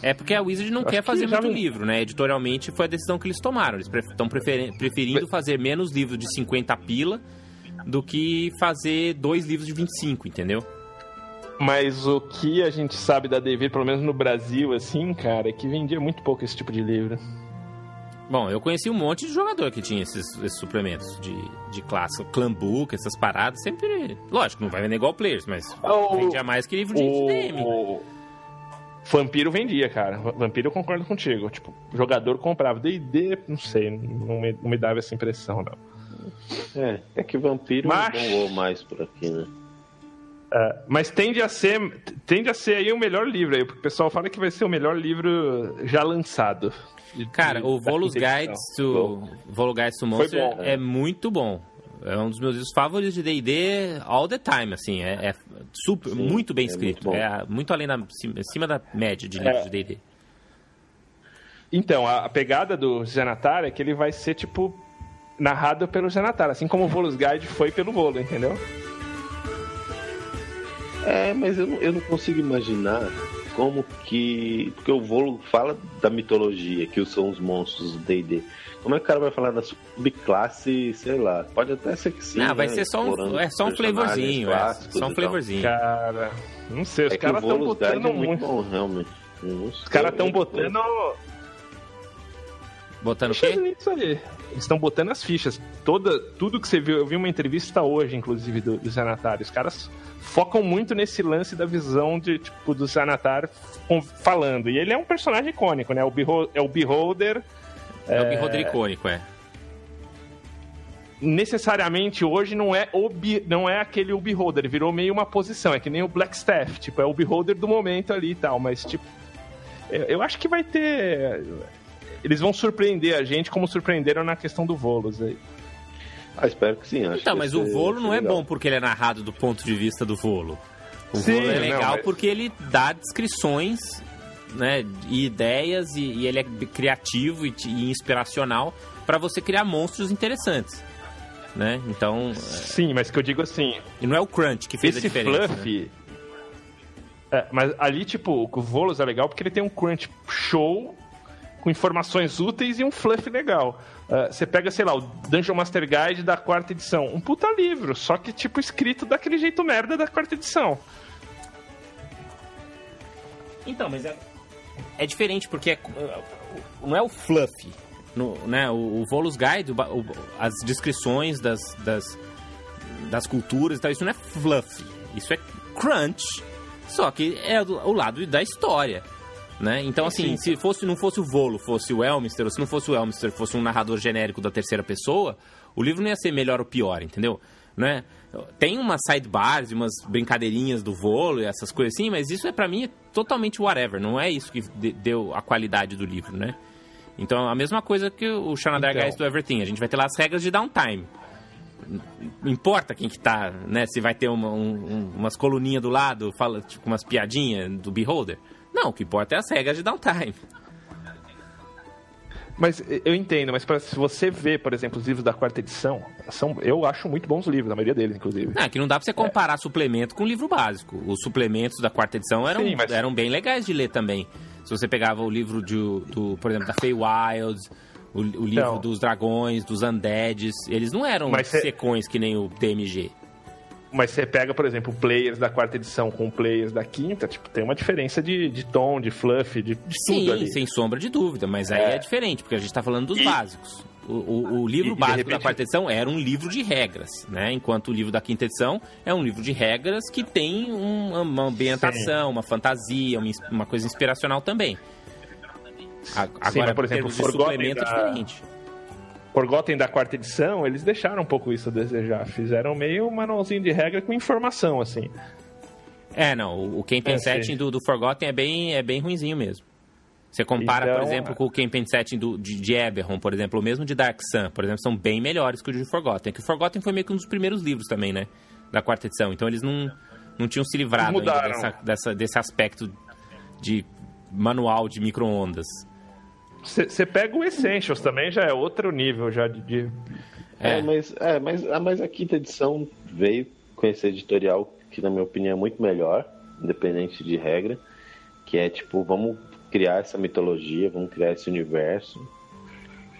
É porque a Wizard não Acho quer que fazer já muito não- livro, né? Editorialmente foi a decisão que eles tomaram. Eles estão preferindo fazer menos livros de 50 pila do que fazer dois livros de 25, entendeu? Mas o que a gente sabe da Devir, pelo menos no Brasil, assim, cara, é que vendia muito pouco esse tipo de livro. Bom, eu conheci um monte de jogador que tinha esses, esses suplementos de, de classe, clan book, essas paradas, sempre. Lógico, não vai vender igual players, mas O- vendia mais que livro de DM. O Vampiro vendia, cara. Vampiro eu concordo contigo. Tipo, jogador comprava. D&D, não sei, não me, não me dava essa impressão, não. É, é que vampiro Mas- não voou mais por aqui, né? É, mas tende a ser tende a ser aí o melhor livro aí, porque o pessoal fala que vai ser o melhor livro já lançado. De- Cara, de- o Volus Guides to, Volu Guides to Monster bom, é muito bom. É um dos meus livros favoritos de D&D all the time, assim. É, é super, Sim, muito bem é escrito. muito é muito além da... acima da média de livros É. de D&D. Então, a, a pegada do Zanatar é que ele vai ser, tipo, narrado pelo Zanatar, assim como o Volus Guide foi pelo Volo, entendeu? É, mas eu não, eu não consigo imaginar como que. Porque o Volo fala da mitologia, que são os monstros do DD. Como é que o cara vai falar da subclasse, sei lá? Pode até ser que sim. Não, vai né? ser só um, é só um flavorzinho. É, só um flavorzinho. Cara, não sei, os É caras estão Guide botando é muito muito. bom, realmente. Os caras estão botando Botando o quê? nisso aí. Eles estão botando as fichas. Toda, tudo que você viu, eu vi uma entrevista hoje, inclusive, do, do Zanatar. Os caras focam muito nesse lance da visão de, tipo, do Zanatar com- falando. E ele é um personagem icônico, né? O é o Beholder. É, o Beholder icônico, é. necessariamente hoje não é o Be- não é aquele o Beholder, ele virou meio uma posição, é que nem o Blackstaff, tipo, é o Beholder do momento ali e tal, mas tipo, eu, eu acho que vai ter eles vão surpreender a gente como surpreenderam na questão do Volos aí. Ah, espero que sim. Acho Então, que mas o Volo não é legal. bom porque ele é narrado do ponto de vista do Volo. O Sim, Volo é não, legal mas- porque ele dá descrições, né, e ideias e, e ele é criativo e, e inspiracional para você criar monstros interessantes, né? Então, Sim, mas que eu digo assim, e não é o Crunch que fez a esse diferença. né? fluff É, mas ali, tipo, o Volos é legal porque ele tem um crunch show com informações úteis e um fluff legal. Ah, Você pega, sei lá, o Dungeon Master Guide da quarta edição. Um puta livro, só que, tipo, escrito daquele jeito merda da quarta edição. Então, mas é, é diferente porque é- não é o fluff, no, né? O, o Volus Guide, o as descrições das, das, das culturas e tal, isso não é fluff, isso é crunch, só que é do- o lado da história. Né? Então, assim, se fosse, não fosse o Volo, fosse o Elmister, ou se não fosse o Elmister, fosse um narrador genérico da terceira pessoa, o livro não ia ser melhor ou pior, entendeu? Né? Tem umas sidebars umas brincadeirinhas do Volo e essas coisas assim, mas isso é para mim é totalmente whatever, não é isso que de- deu a qualidade do livro, né? Então, a mesma coisa que o Xanadar Então. Guys do Everything, a gente vai ter lá as regras de downtime. Não importa quem que tá, né? Se vai ter uma, um- um- umas coluninhas do lado, fala, tipo, umas piadinhas do Beholder. Não, o que importa é as regras de downtime. Mas eu entendo, mas pra, se você vê, por exemplo, os livros da quarta edição, são, eu acho muito bons livros, a maioria deles, inclusive. Não, é que não dá pra você comparar suplemento com livro básico. Os suplementos da quarta edição eram, Sim, mas- eram bem legais de ler também. Se você pegava o livro de, do, por exemplo, da Feywilds, o, o livro Então. dos dragões, dos undeads, eles não eram Mas cê- secões que nem o DMG. Mas você pega, por exemplo, players da quarta edição com players da quinta, tipo, tem uma diferença de, de tom, de fluff, de, de tudo Sim, ali. sem sombra de dúvida, mas aí é, É. diferente, porque a gente tá falando dos E- básicos. O, o- o livro E- básico da repente- quarta edição era um livro de regras, né? Enquanto o livro da quinta edição é um livro de regras que tem um- uma ambientação, uma fantasia, uma, uma coisa inspiracional também. Agora, Sim, mas, por em exemplo, Forgotten suplemento é da- diferente. Forgotten da quarta edição, eles deixaram um pouco isso a desejar. Fizeram meio um manualzinho de regra com informação, assim. É, não, o, campaign É, setting do, do Forgotten é bem, é bem ruinzinho mesmo. Você compara, Então, por exemplo, com o Campaign Setting do, de, de Eberron, por exemplo, ou mesmo de Dark Sun, por exemplo, são bem melhores que o de Forgotten. Que o Forgotten foi meio que um dos primeiros livros também, né? Da quarta edição. Então eles não, não tinham se livrado dessa, dessa- desse aspecto de manual de micro-ondas. Você pega o Essentials também, já é outro nível já de. de- É. É, mas, é mas, mas a quinta edição veio com esse editorial que, na minha opinião, é muito melhor, independente de regra, que é tipo, vamos criar essa mitologia, vamos criar esse universo.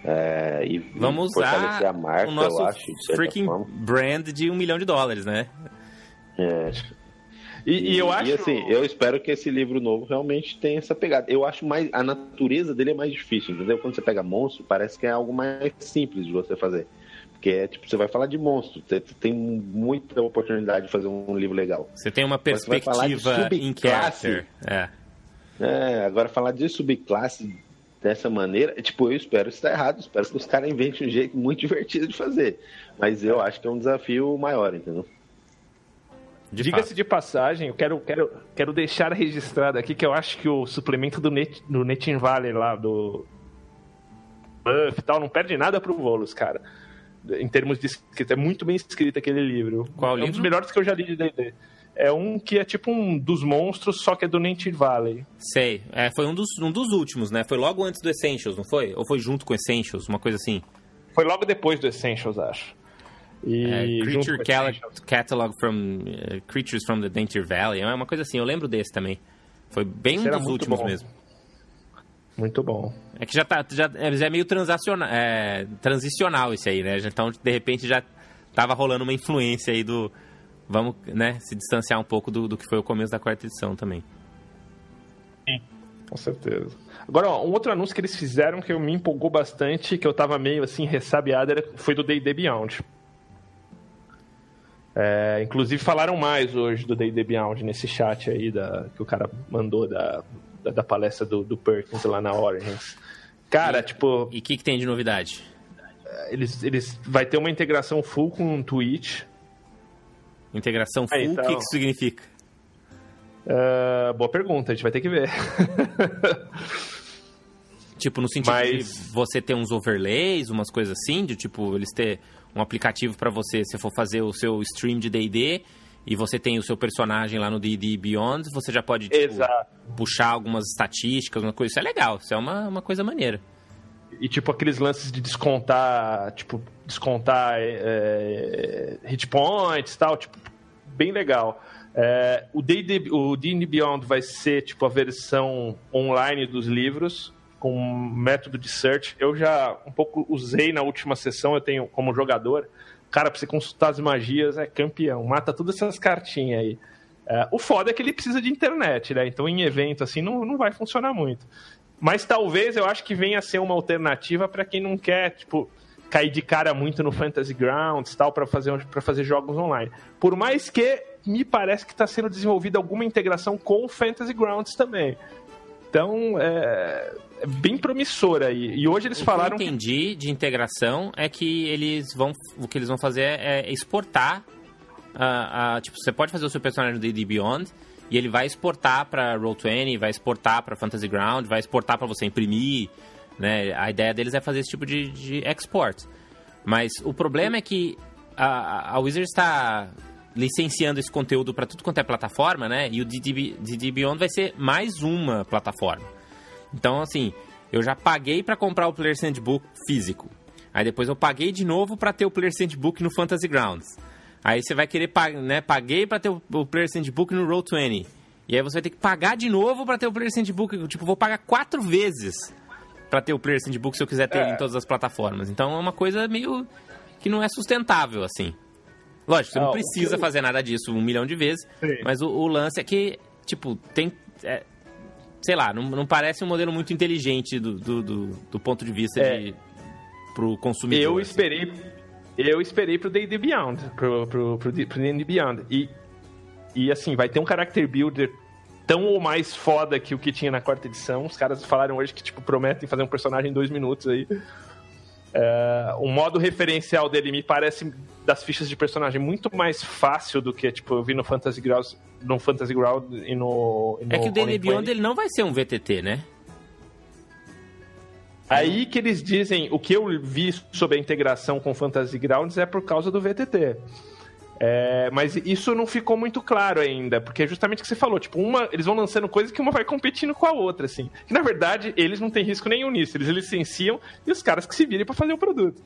é, e Vamos fortalecer usar a marca, o nosso eu acho, freaking brand de um milhão de dólares, né? É. E, e eu acho. E assim, eu espero que esse livro novo realmente tenha essa pegada. Eu acho mais. A natureza dele é mais difícil, entendeu? Quando você pega monstro, parece que é algo mais simples de você fazer. Porque é tipo, você vai falar de monstro, você tem muita oportunidade de fazer um livro legal. Você tem uma perspectiva em character. É. É, agora falar de subclasse dessa maneira, é, tipo, eu espero estar errado, espero que os caras inventem um jeito muito *laughs* divertido de fazer. Mas eu acho que é um desafio maior, entendeu? Diga-se de passagem, eu quero, quero, quero deixar registrado aqui que eu acho que o suplemento do, Net, do Netin Valley lá, do Buff e tal, não perde nada pro Volus, cara. Em termos de escrita, é muito bem escrito aquele livro. Qual é um dos livro? melhores que eu já li de D&D. É um que é tipo um dos monstros, só que é do Netin Valley. Sei. É, foi um dos, um dos últimos, né? Foi logo antes do Essentials, não foi? Ou foi junto com Essentials, uma coisa assim? Foi logo depois do Essentials, acho. E É, Creature Essentials. Catalog from eh, Creatures from the Dainty Valley. É uma coisa assim, eu lembro desse também. Foi bem Esse um dos muito últimos bom. mesmo. Muito bom. É que já tá. Já, é já é meio transaciona- é, transicional esse aí, né? Então, de repente, já tava rolando uma influência aí do. Vamos, né, se distanciar um pouco do, do que foi o começo da quarta edição também. Com certeza. Agora, ó, um outro anúncio que eles fizeram que eu me empolgou bastante, que eu tava meio assim ressabiado, era, foi do D&D Beyond. É, inclusive falaram mais hoje do D&D Beyond nesse chat aí da, que o cara mandou da, da, da palestra do, do Perkins lá na Origins. Cara, tipo, E o que, que tem de novidade? eles, eles vai ter uma integração full com o Twitch. Integração full, Ah, o então. que, que isso significa? É, boa pergunta, a gente vai ter que ver. *laughs* Tipo, no sentido Mas- de você ter uns overlays, umas coisas assim, de tipo, eles ter um aplicativo pra você, se for fazer o seu stream de D&D e você tem o seu personagem lá no D&D Beyond, você já pode, tipo, puxar algumas estatísticas, uma coisa. Isso é legal, isso é uma, uma coisa maneira. E tipo aqueles lances de descontar, tipo, descontar é, hit points e tal, tipo, bem legal. É, o D&D o D&D Beyond vai ser tipo a versão online dos livros com um método de search. Eu já um pouco usei na última sessão, eu tenho como jogador. Cara, pra você consultar as magias é campeão, mata todas essas cartinhas aí. É, o foda é que ele precisa de internet, né? Então em evento assim não, não vai funcionar muito. Mas talvez eu acho que venha a ser uma alternativa para quem não quer, tipo, cair de cara muito no Fantasy Grounds tal para fazer para fazer jogos online. Por mais que me parece que está sendo desenvolvida alguma integração com o Fantasy Grounds também. Então é, é bem promissor aí. E hoje eles O falaram que eu entendi de integração é que eles vão. O que eles vão fazer é exportar. a- a- tipo, você pode fazer o seu personagem do D&D Beyond e ele vai exportar para Roll20, vai exportar para Fantasy Ground, vai exportar para você imprimir. Né? A ideia deles é fazer esse tipo de, de export. Mas o problema é que a, a Wizard está licenciando esse conteúdo para tudo quanto é plataforma, né? E o D&D D&D Beyond vai ser mais uma plataforma. Então, assim, eu já paguei para comprar o Player Handbook físico. Aí depois eu paguei de novo para ter o Player Handbook no Fantasy Grounds. Aí você vai querer, pag- né? Paguei para ter o Player Handbook no Roll20. E aí você vai ter que pagar de novo para ter o Player Handbook. Tipo, vou pagar quatro vezes para ter o Player Handbook se eu quiser ter É. ele em todas as plataformas. Então é uma coisa meio que não é sustentável, assim. Lógico, você Ah, não precisa fazer nada disso um milhão de vezes. Sim. Mas o, o lance é que, tipo, tem. é, sei lá, não, não parece um modelo muito inteligente do, do, do, do ponto de vista É. de. pro consumidor. Eu assim. esperei, eu esperei pro D&D Beyond, pro, pro, pro, pro D&D Beyond. E, e assim, vai ter um character builder tão ou mais foda que o que tinha na quarta edição. Os caras falaram hoje que, tipo, prometem fazer um personagem em dois minutos aí. É, o modo referencial dele me parece das fichas de personagem muito mais fácil do que, tipo, eu vi no Fantasy Grounds, no Fantasy Ground e no, e É no que o D&D Roll20. Beyond ele não vai ser um VTT, né? Aí que eles dizem, o que eu vi sobre a integração com Fantasy Grounds é por causa do VTT. É, mas isso não ficou muito claro ainda, porque é justamente o que você falou, tipo, uma, eles vão lançando coisas que uma vai competindo com a outra, assim. Que na verdade, eles não têm risco nenhum nisso, eles licenciam e os caras que se virem para fazer o produto.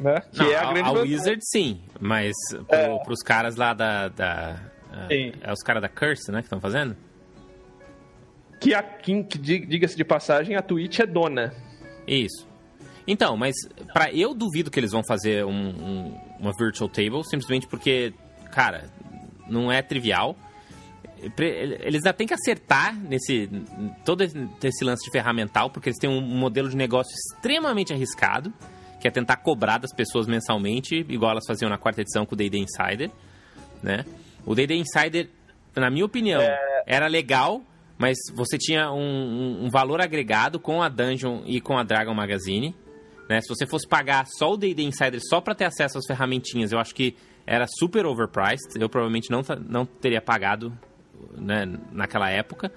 Né? Que não, é a, a grande a vantagem. Wizard sim, mas pro, É. pros caras lá da. da é os caras da Curse, né, que estão fazendo? Que, a, que, que dig- diga-se de passagem, a Twitch é dona. Isso. Então, mas para eu duvido que eles vão fazer um- um- uma virtual table, simplesmente porque, cara, não é trivial. Eles ainda têm que acertar nesse todo esse lance de ferramental, porque eles têm um modelo de negócio extremamente arriscado, que é tentar cobrar das pessoas mensalmente, igual elas faziam na quarta edição com o D&D Insider, né? O D&D Insider, na minha opinião, era legal, mas você tinha um, um- um valor agregado com a Dungeon e com a Dragon Magazine. Né? Se você fosse pagar só o D&D Insider só para ter acesso às ferramentinhas, eu acho que era super overpriced. Eu provavelmente não, não teria pagado né, naquela época.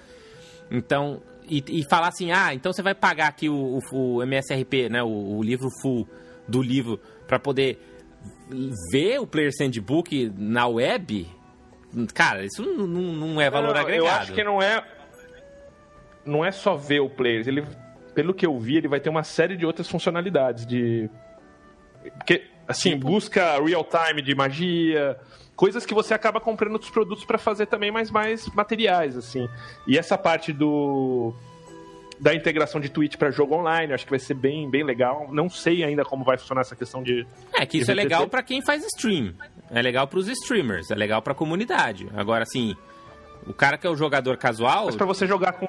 Então, e, e falar assim, ah, então você vai pagar aqui o, o- o MSRP, né, o, o livro full do livro, para poder ver o Player Handbook na web, cara, isso não, não- não é valor Não, agregado. Eu acho que não é. Não é só ver o players. Ele, pelo que eu vi, ele vai ter uma série de outras funcionalidades. De. Porque, assim, Tipo? busca real time de magia. Coisas que você acaba comprando outros produtos para fazer também mais, mais materiais, assim. E essa parte do. Da integração de Twitch para jogo online, acho que vai ser bem, bem legal. Não sei ainda como vai funcionar essa questão de. É que isso é legal pra quem faz stream. É legal pros streamers, é legal pra comunidade. Agora, assim, o cara que é o jogador casual. Mas para você jogar com.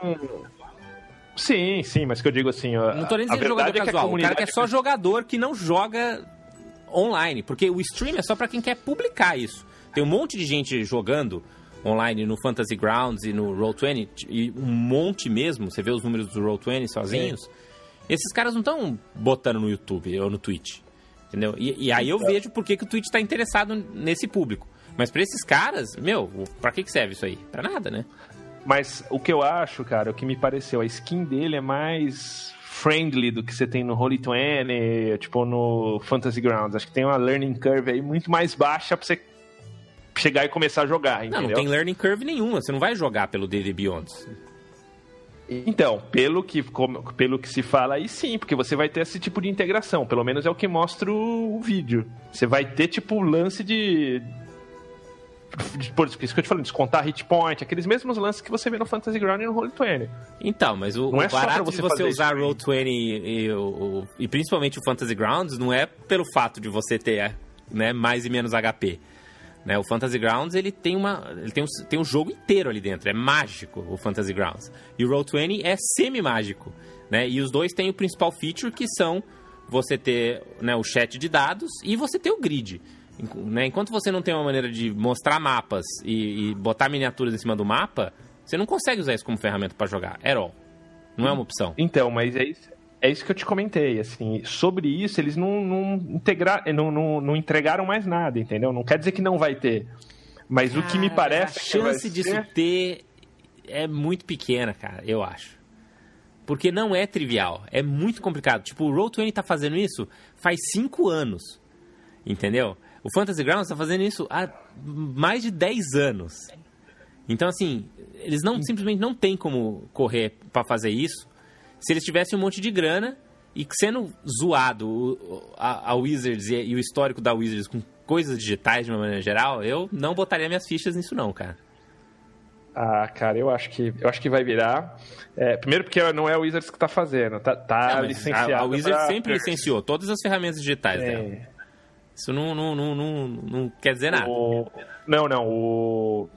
Sim, sim, mas que eu digo assim. ó, Não tô nem a dizendo jogador é que a casual. O cara que é comunidade- só jogador que não joga online. Porque o stream é só pra quem quer publicar isso. Tem um monte de gente jogando online no Fantasy Grounds e no Roll20, e um monte mesmo. Você vê os números do Roll20 sozinhos. Esses caras não estão botando no YouTube ou no Twitch. Entendeu? E, e aí eu vejo por que, que o Twitch tá interessado nesse público. Mas pra esses caras, meu, pra que, que serve isso aí? Pra nada, né? Mas o que eu acho, cara, o que me pareceu, a skin dele é mais friendly do que você tem no Holy20, tipo no Fantasy Grounds. Acho que tem uma learning curve aí muito mais baixa pra você chegar e começar a jogar, Não, entendeu? não tem learning curve nenhuma. Você não vai jogar pelo D&D Beyond. Então, pelo que, pelo que se fala aí, sim, porque você vai ter esse tipo de integração. Pelo menos é o que mostra o, vídeo. Você vai ter, tipo, lance de. Por isso que eu te falando, descontar hit point, aqueles mesmos lances que você vê no Fantasy Ground e no Roll20. Então, mas o, Não o é barato você de você usar stream. Roll20 e, e, o- e principalmente o Fantasy Grounds não é pelo fato de você ter né, mais e menos HP. Né, o Fantasy Grounds ele tem uma ele tem um, tem um jogo inteiro ali dentro, é mágico o Fantasy Grounds. E o Roll20 é semi-mágico. Né, e os dois têm o principal feature que são você ter né, o chat de dados e você ter o grid. Né, enquanto você não tem uma maneira de mostrar mapas e, e botar miniaturas em cima do mapa, você não consegue usar isso como ferramenta para jogar. At all. Não é uma opção. Então, mas é isso, é isso que eu te comentei, assim, sobre isso eles não, não, integra, não, não, não entregaram mais nada, entendeu? Não quer dizer que não vai ter. Mas o que me Cara, parece a que vai chance disso ser- ter é muito pequena, cara, eu acho. Porque não é trivial, é muito complicado. Tipo, o Roll20 tá fazendo isso faz cinco anos, entendeu? O Fantasy Grounds tá fazendo isso há mais de 10 anos. Então, assim, eles não simplesmente não tem como correr pra fazer isso. Se eles tivessem um monte de grana e sendo zoado a, a Wizards e, e o histórico da Wizards com coisas digitais de uma maneira geral, eu não botaria minhas fichas nisso não, cara. Ah, cara, eu acho que eu acho que vai virar. É, primeiro porque não é o Wizards que tá fazendo, tá, tá Não, licenciado. a, a Wizards pra- sempre licenciou todas as ferramentas digitais dela. Isso não, não, não, não, não quer dizer nada. o- Não, não, o...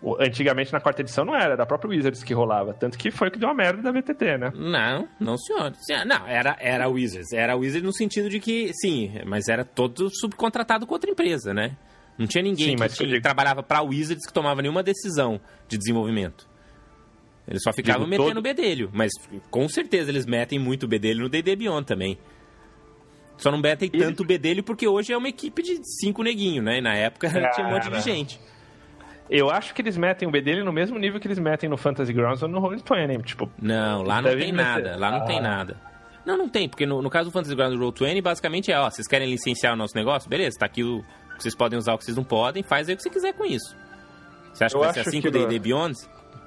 o- Antigamente na quarta edição não era, era a própria Wizards que rolava. Tanto que foi o que deu a merda da VTT, né? Não, não, senhor. Sim, Não, era, era a Wizards. Era a Wizards no sentido de que, sim, mas era todo subcontratado com outra empresa, né? Não tinha ninguém Sim, que, mas eu digo- trabalhava pra Wizards que tomava nenhuma decisão de desenvolvimento. Eles só ficavam Digo, metendo todo- bedelho. Mas com certeza eles metem muito bedelho no D&D Beyond também. Só não metem E- tanto bedelho porque hoje é uma equipe de cinco neguinhos, né? E na época *laughs* tinha um monte de Cara. gente. Eu acho que eles metem o B dele no mesmo nível que eles metem no Fantasy Grounds ou no Roll20. Tipo, Não, lá não tem meter. nada. Lá não tem Ah. nada. Não, não tem, porque no, no caso do Fantasy Grounds Roll20, basicamente é, ó, vocês querem licenciar o nosso negócio? Beleza, tá aqui o que vocês podem usar, o que vocês não podem, faz aí o que você quiser com isso. Você acha Eu que vai ser assim com o. D&D Beyond?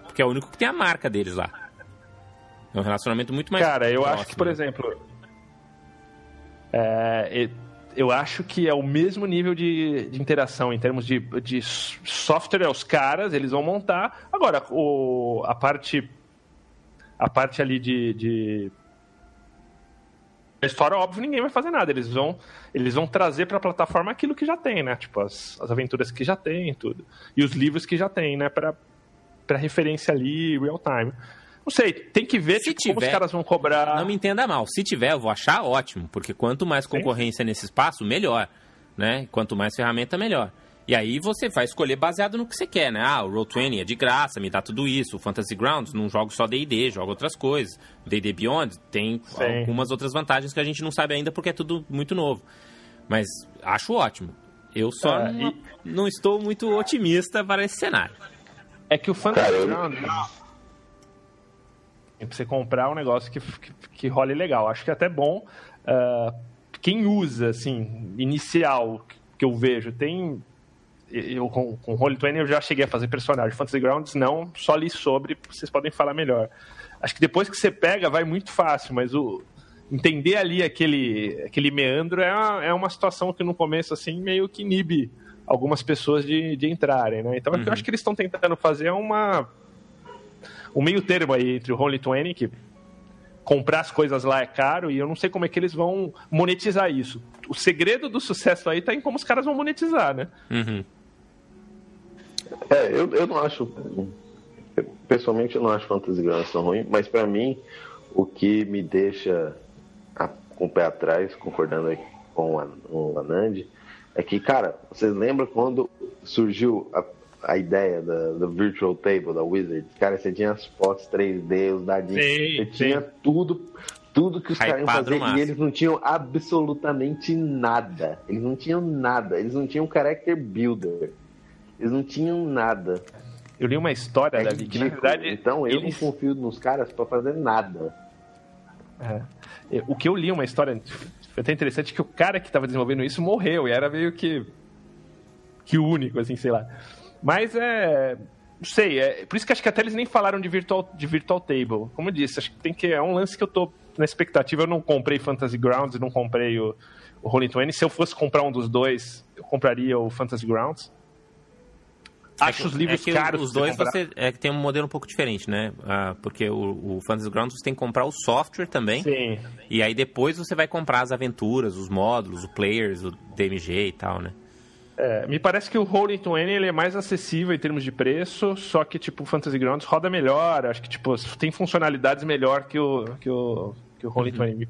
Porque é o único que tem a marca deles lá. É um relacionamento muito mais Cara, eu próximo, acho que, por né? exemplo. É, eu acho que é o mesmo nível de, de interação em termos de, de software, é os caras, eles vão montar. Agora, o, a parte. A parte ali de. de a história, óbvio, ninguém vai fazer nada. Eles vão, eles vão trazer para a plataforma aquilo que já tem, né? Tipo, as, as aventuras que já tem tudo. E os livros que já tem, né? Para referência ali, real time. Não sei, tem que ver Se tipo, como tiver- os caras vão cobrar. Não me entenda mal. Se tiver, eu vou achar ótimo, porque quanto mais concorrência nesse espaço, melhor, né? Quanto mais ferramenta, melhor. E aí você vai escolher baseado no que você quer, né? Ah, o Roll20 é de graça, me dá tudo isso. O Fantasy Grounds, não jogo só D&D, jogo outras coisas. O D&D Beyond tem Sim. algumas outras vantagens que a gente não sabe ainda porque é tudo muito novo. Mas acho ótimo. Eu só É, não, e- não estou muito otimista para esse cenário. É que o Fantasy Cara, eu- Ground. Tem pra você comprar um negócio que, que, que role legal. Acho que é até bom. ah, quem usa, assim, inicial que eu vejo, tem. Eu com, com Roll20 eu já cheguei a fazer personagem. Fantasy Grounds não, só li sobre, vocês podem falar melhor. Acho que depois que você pega, vai muito fácil, mas o. Entender ali aquele, aquele meandro é uma, é uma situação que no começo, assim, meio que inibe algumas pessoas de, de entrarem, né? Então, o que eu acho que eles estão tentando fazer é uma um meio termo aí entre o Roll20, que comprar as coisas lá é caro, e eu não sei como é que eles vão monetizar isso. O segredo do sucesso aí tá em como os caras vão monetizar, né? Uhum. É, eu, eu não acho. eu, Pessoalmente, eu não acho Fantasy Grounds tão ruim, mas pra mim, o que me deixa a- com o pé atrás, concordando aí com o o Anand, é que, cara, vocês lembram quando surgiu a, a ideia da, da Virtual Table, da Wizard? Cara, você tinha as fotos 3D, os dadinhos, Sim, você sim. tinha tudo. Tudo que os caras iam fazer e eles não tinham absolutamente nada. Eles não tinham nada. Eles não tinham character builder. Eles não tinham nfoi Eu li uma história, É Davi, que na verdade. então eu eles- não confio nos caras pra fazer nada. É. O que eu li, uma história foi até interessante, que o cara que estava desenvolvendo isso morreu, e era meio que. que único, assim, sei lá. Mas é. Não sei, é, por isso que acho que até eles nem falaram de Virtual, de virtual Table. Como eu disse, acho que tem que. É um lance que eu tô na expectativa. Eu não comprei Fantasy Grounds, não comprei o, o Roll20. Se eu fosse comprar um dos dois, eu compraria o Fantasy Grounds. Acho os livros é que caros. Os dois comprar. você é que tem um modelo um pouco diferente, né? Ah, porque o, o Fantasy Grounds você tem que comprar o software também. Sim. E aí depois você vai comprar as aventuras, os módulos, o players, o DMG e tal, né? É, me parece que o Roll20 ele é mais acessível em termos de preço, só que tipo o Fantasy Grounds roda melhor, acho que tipo tem funcionalidades melhor que o que o que o Roll20.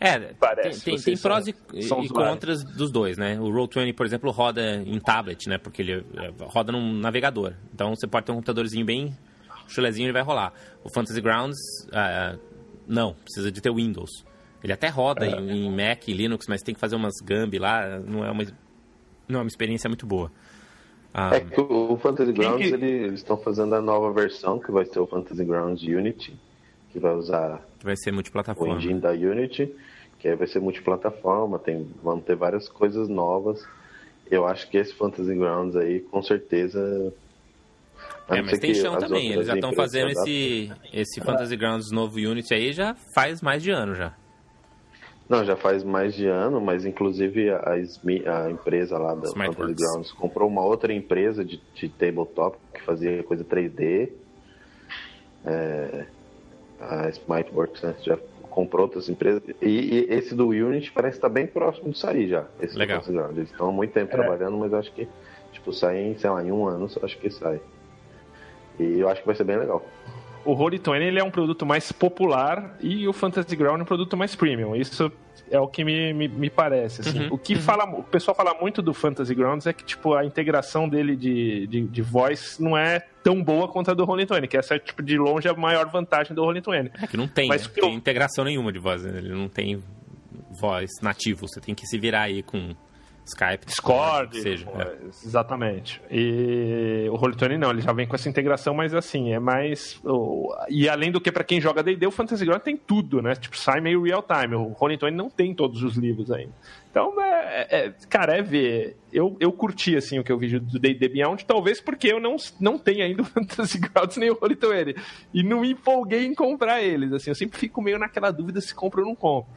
É, Parece, tem, tem, tem são- prós e, são e contras dos dois, né? O Roll20, por exemplo, roda em tablet, né? Porque ele é, roda num navegador. Então você pode ter um computadorzinho bem chulezinho, ele vai rolar. O Fantasy Grounds, ah, não, precisa de ter Windows. Ele até roda É. em, em Mac e Linux, mas tem que fazer umas gambi lá, não é uma, não é uma experiência muito boa. Ah, É que o o Fantasy Grounds, que- ele- eles estão fazendo a nova versão, que vai ser o Fantasy Grounds Unity, que vai usar que vai ser o multiplataforma. engine da Unity, que aí vai ser multiplataforma, tem, vão ter várias coisas novas. Eu acho que esse Fantasy Grounds aí, com certeza... É, mas tem chão também. Eles já estão fazendo esse, esse Fantasy Grounds novo Unity aí já faz mais de ano já. Não, já faz mais de ano, mas inclusive a, SMI a empresa lá da. Fantasy Grounds comprou uma outra empresa de, de tabletop que fazia coisa 3D. É, a Smartworks né, já comprou outras empresas. E, e esse do Unity parece estar bem próximo de sair já. Esse do Legal. Fantasy Grounds. Eles estão há muito tempo É. trabalhando, mas acho que tipo, sai em, sei lá, em um ano, acho que sai. E eu acho que vai ser bem legal. O Roll20 ele é um produto mais popular e o Fantasy Ground é um produto mais premium. Isso é o que me, me, me parece. assim. Uhum, O que fala, o pessoal fala muito do Fantasy Grounds é que tipo a integração dele de, de, de voz não é tão boa quanto a do Roll20, que essa é tipo de longe a maior vantagem do Roll20. É que não tem, Mas né? que eu- tem integração nenhuma de voz. né? Ele não tem voz nativo. Você tem que se virar aí com Skype, Discord, seja. pô, é. exatamente. E o Roll20 não, ele já vem com essa integração, mas assim, é mais... E além do que, pra quem joga D&D, o Fantasy Ground tem tudo, né? Tipo, sai meio real time. O Roll20 não tem todos os livros ainda. Então, é, é- cara, é ver. Eu, eu curti, assim, o que eu vi do D&D Beyond, talvez porque eu não, não tenho ainda o *laughs* Fantasy Grounds nem o Roll20. E não me empolguei em comprar eles, assim. Eu sempre fico meio naquela dúvida se compro ou não compro.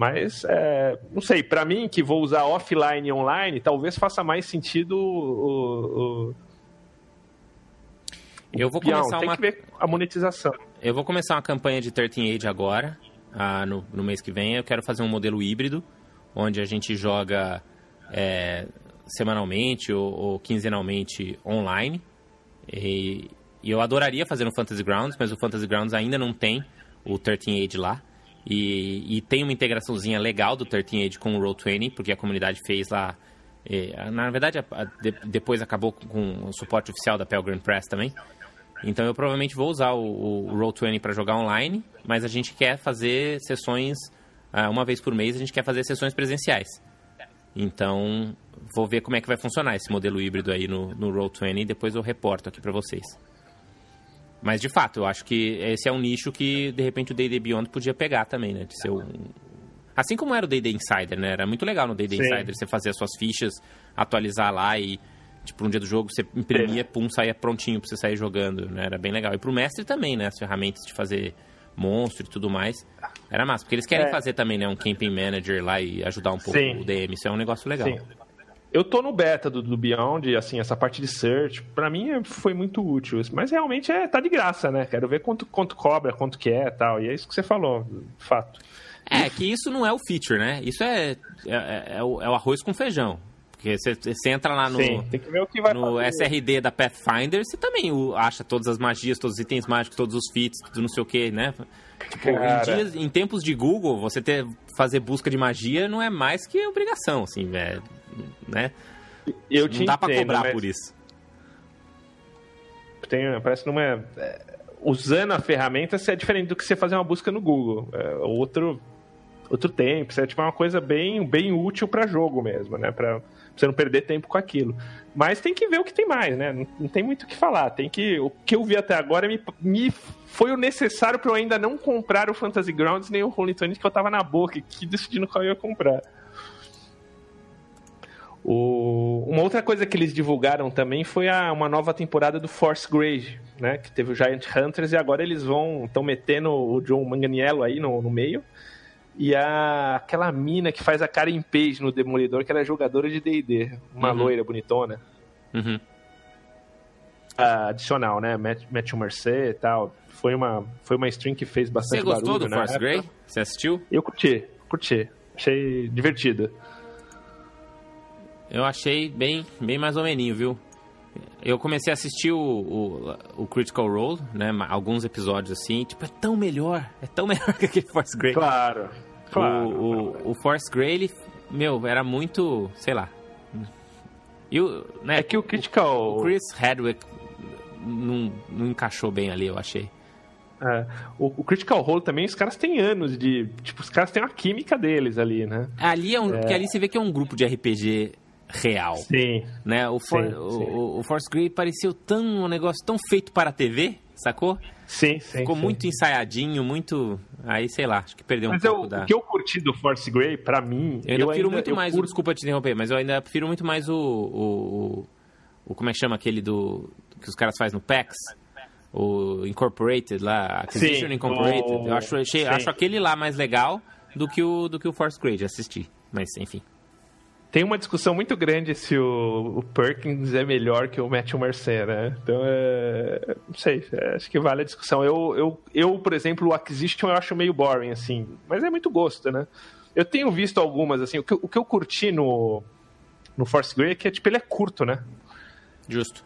Mas, é, não sei, pra mim, que vou usar offline e online, talvez faça mais sentido o. o- Eu vou começar Tem uma que ver a monetização. Eu vou começar uma campanha de 13 Age agora, ah, no, no mês que vem. Eu quero fazer um modelo híbrido, onde a gente joga é, semanalmente ou, ou quinzenalmente online. E, e eu adoraria fazer no Fantasy Grounds, mas o Fantasy Grounds ainda não tem o 13 Age lá. E, e tem uma integraçãozinha legal do 13 Age com o Roll20, porque a comunidade fez lá. eh, na verdade, a- a- de- depois acabou com o suporte oficial da Pelgrim Press também. Então eu provavelmente vou usar o, o Roll20 para jogar online, mas a gente quer fazer sessões, ah, uma vez por mês, a gente quer fazer sessões presenciais. Então vou ver como é que vai funcionar esse modelo híbrido aí no, no Roll20 e depois eu reporto aqui para vocês. Mas de fato, eu acho que esse é um nicho que de repente o D&D Beyond podia pegar também, né? De ser um... Assim como era o D&D Insider, né? Era muito legal no D&D. Insider você fazer as suas fichas, atualizar lá e tipo um dia do jogo você imprimia, pum, saía prontinho pra você sair jogando, né? Era bem legal. E pro mestre também, né? As ferramentas de fazer monstro e tudo mais. Era massa, porque eles querem É. fazer também, né? Um camping manager lá e ajudar um pouco Sim. o DM. Isso é um negócio legal. Sim. Eu tô no beta do, do Beyond, assim, essa parte de search, pra mim é- foi muito útil. Mas realmente é, tá de graça, né? Quero ver quanto, quanto cobra, quanto que é tal. E é isso que você falou, fato. É, que isso não é o feature, né? Isso é, é, é o, é o arroz com feijão. Porque você, você entra lá no, Sim, no. SRD da Pathfinder, você também acha todas as magias, todos os itens mágicos, todos os feats, tudo não sei o que, né? Tipo, em, dias- em tempos de Google, você ter, fazer busca de magia não é mais que obrigação, assim, velho. Né? Eu Não te dá pra entendo, cobrar mas por isso. Tem, parece não é, é, Usando a ferramenta, é diferente do que você fazer uma busca no Google. É outro, outro tempo. Isso é tipo uma coisa bem, bem útil para jogo mesmo, né? Você não perder tempo com aquilo. Mas tem que ver o que tem mais, né? Não, não tem muito o que falar. Tem que. O que eu vi até agora me, me foi o necessário para eu ainda não comprar o Fantasy Grounds nem o Rolling Twenty que eu tava na boca, que decidindo qual eu ia comprar. O- Uma outra coisa que eles divulgaram também foi a, uma nova temporada do Force Grade, né? Que teve o Giant Hunters e agora eles vão estão metendo o John Manganiello aí no, no meio. E a, aquela mina que faz a Karen Page no Demolidor, que era jogadora de D&D, uma Uhum. loira bonitona. Uhum. Ah, adicional, né? Matt- Matthew Mercer e tal. Foi uma, foi uma stream que fez Você bastante gostou barulho do Force. Grey? Você assistiu? Eu curti, curti. Achei divertido. Eu achei bem, bem mais ou menos, viu? Eu comecei a assistir o, o, o Critical Role, né? Alguns episódios assim, tipo, é tão melhor, é tão *laughs* melhor que aquele Force Grey. Claro, claro. O, o, o Force Grey, ele, meu, era muito, sei lá. E o, né, É que o Critical... o Chris Hedwick não, não encaixou bem ali, eu achei. É, o, o Critical Role também, os caras têm anos de. Tipo, os caras têm uma química deles ali, né? Ali é um, porque ali você vê que é um grupo de RPG real, Sim. né? O, For, Sim, o, sim. o- o Force Grey pareceu tão um negócio tão feito para a TV, sacou? Sim, sim. Ficou sim. muito ensaiadinho, muito. Aí, sei lá, acho que perdeu um Mas eu, pouco da. o que eu curti do Force Grey, pra mim. Eu ainda prefiro muito eu mais. curto- Desculpa te interromper, mas eu ainda prefiro muito mais o. o, o- como é que chama aquele do. que os caras fazem no PAX? O Incorporated lá, Acquisition Sim, Incorporated. o- Eu acho, achei- acho aquele lá mais legal do que o, do que o Force Grade, assisti. Mas enfim. Tem uma discussão muito grande se o, o Perkins é melhor que o Matthew Mercer, né? Então, é, não sei, é, acho que vale a discussão. Eu, eu, eu, por exemplo, o Acquisition eu acho meio boring, assim, mas é muito gosto, né? Eu tenho visto algumas, assim, o que, eu- o que eu curti no, no Force Grey é que, tipo, ele é curto, né? Justo.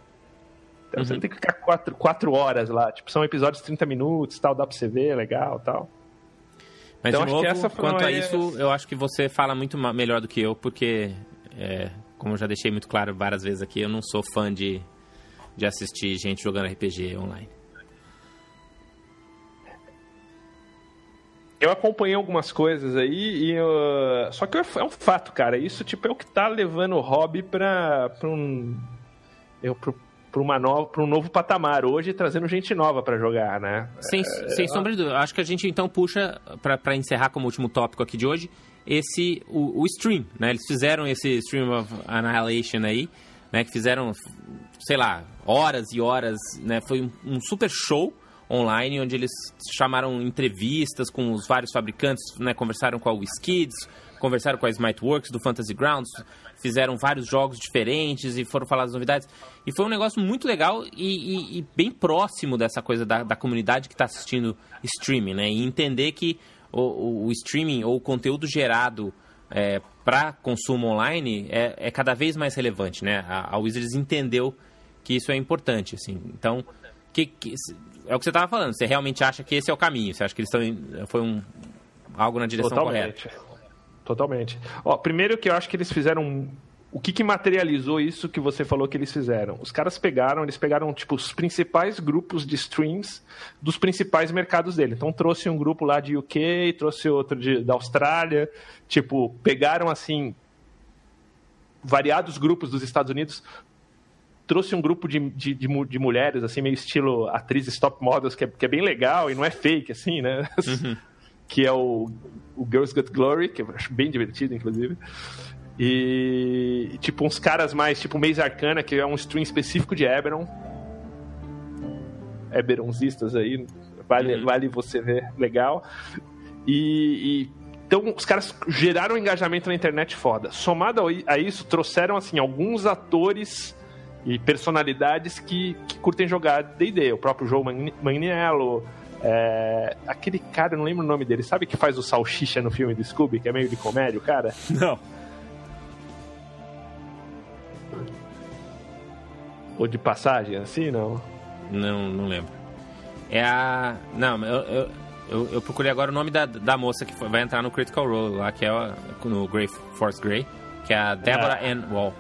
Então Uhum. você não tem que ficar quatro, quatro horas lá. Tipo, são episódios de 30 minutos, tal, dá pra você ver, legal, tal. Mas, Então, de acho que novo, essa foi quanto a isso, eu acho que você fala muito melhor do que eu, porque, é, como eu já deixei muito claro várias vezes aqui, eu não sou fã de, de assistir gente jogando RPG online. eu acompanhei algumas coisas aí, e uh, só que é um fato, cara. Isso tipo, é o que tá levando o hobby pra, pra um. Eu, pro, para uma nova, para um novo patamar hoje, trazendo gente nova para jogar, né? Sem, é, sem sombra de dúvida. Acho que a gente então puxa para encerrar como último tópico aqui de hoje esse o, o, stream, né? Eles fizeram esse stream of annihilation aí, né? Que fizeram, sei lá, horas e horas, né? Foi um, um super show online onde eles chamaram entrevistas com os vários fabricantes, né? Conversaram com a WizKids, conversaram com a Smiteworks do Fantasy Grounds, fizeram vários jogos diferentes e foram falar das novidades. E foi um negócio muito legal e, e, e bem próximo dessa coisa da, da comunidade que está assistindo streaming, né? E entender que o, o streaming ou o conteúdo gerado é, para consumo online é, é, cada vez mais relevante, né? A, a, Wizards entendeu que isso é importante, assim. Então, que, que, é o que você estava falando. Você realmente acha que esse é o caminho? Você acha que eles estão foi um algo na direção Totalmente. correta? Totalmente. Ó, primeiro que eu acho que eles fizeram o que, que, materializou isso que você falou que eles fizeram? Os caras pegaram, eles pegaram tipo os principais grupos de streams dos principais mercados dele. Então trouxe um grupo lá de UK, trouxe outro de, da Austrália, tipo pegaram assim variados grupos dos Estados Unidos, trouxe um grupo de, de, de, de mulheres assim meio estilo atrizes top models que é, que é, bem legal e não é fake assim, né? Uhum *laughs* que é o, o Girls Got Glory, que eu acho bem divertido, inclusive. E, tipo, uns caras mais, tipo, Maze Arcana, que é um stream específico de Eberron. Eberonsistas aí, vale, uhum. vale você ver, legal. E, e, então, os caras geraram um engajamento na internet foda. Somado a isso, trouxeram, assim, alguns atores e personalidades que, que curtem jogar D&D. O próprio Joe Manganiello, é, aquele cara, não lembro o nome dele, sabe que faz o Salsicha no filme do Scooby, que é meio de comédia, o cara? *laughs* Não. Ou de passagem, assim, não? Não, não lembro. É a. Não, eu, eu, eu, eu procurei agora o nome da, da moça que foi, vai entrar no Critical Role lá, que é no Grey Force Grey, que é a Deborah é. Ann Wall.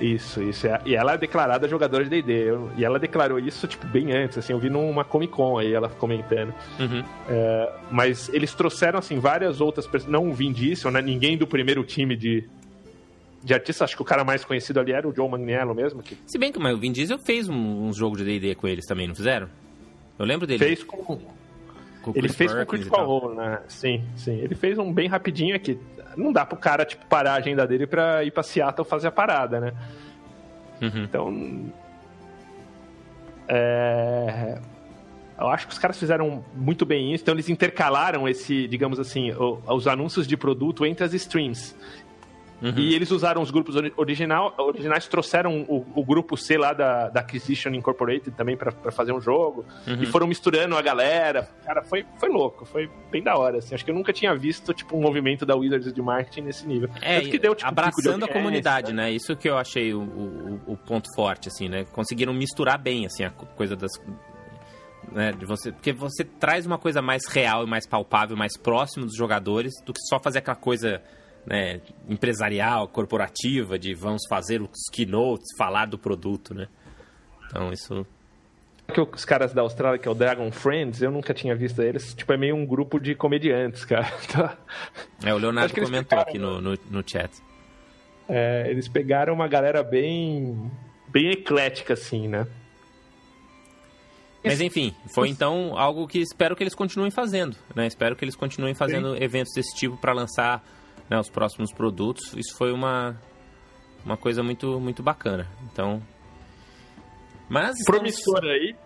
Isso, isso. É, e ela é declarada jogadora de D&D. E ela declarou isso, tipo, bem antes, assim. Eu vi numa Comic Con aí, ela comentando. Uhum. É, mas eles trouxeram, assim, várias outras pessoas. Não o Vin Diesel, né? Ninguém do primeiro time de, de artista. Acho que o cara mais conhecido ali era o Joe Magniello mesmo. Que... Se bem que mas o Vin Diesel fez um, uns jogos de D&D com eles também, não fizeram? Eu lembro dele. Fez com... ele fez com o Critical Role, né? Sim, sim. Ele fez um bem rapidinho aqui não dá pro cara, tipo, parar a agenda dele pra ir pra Seattle fazer a parada, né? Uhum. Então. É... Eu acho que os caras fizeram muito bem isso, então eles intercalaram esse, digamos assim, os anúncios de produto entre as streams. Uhum. E eles usaram os grupos original, originais, trouxeram o, o, grupo C lá da, da Acquisition Incorporated também para fazer um jogo. Uhum. E foram misturando a galera. Cara, foi, foi louco, foi bem da hora. Assim. Acho que eu nunca tinha visto tipo, um movimento da Wizards de marketing nesse nível. É, que deu, tipo, abraçando a comunidade, né? Isso que eu achei o, o, o, ponto forte, assim, né? Conseguiram misturar bem, assim, a coisa das... Né, de você, porque você traz uma coisa mais real e mais palpável, mais próximo dos jogadores, do que só fazer aquela coisa né, empresarial, corporativa, de vamos fazer os keynotes, falar do produto, né? Então isso que os caras da Austrália, que é o Dragon Friends, eu nunca tinha visto eles. Tipo, é meio um grupo de comediantes, cara. *laughs* É, o Leonardo comentou pegaram, aqui no, no, no chat. É, eles pegaram uma galera bem, bem eclética, assim, né? Mas enfim, foi então algo que espero que eles continuem fazendo, né? Espero que eles continuem fazendo Sim. eventos desse tipo para lançar né, os próximos produtos. Isso foi uma, uma coisa muito, muito bacana. Então. Mas. Estamos... Promissor aí.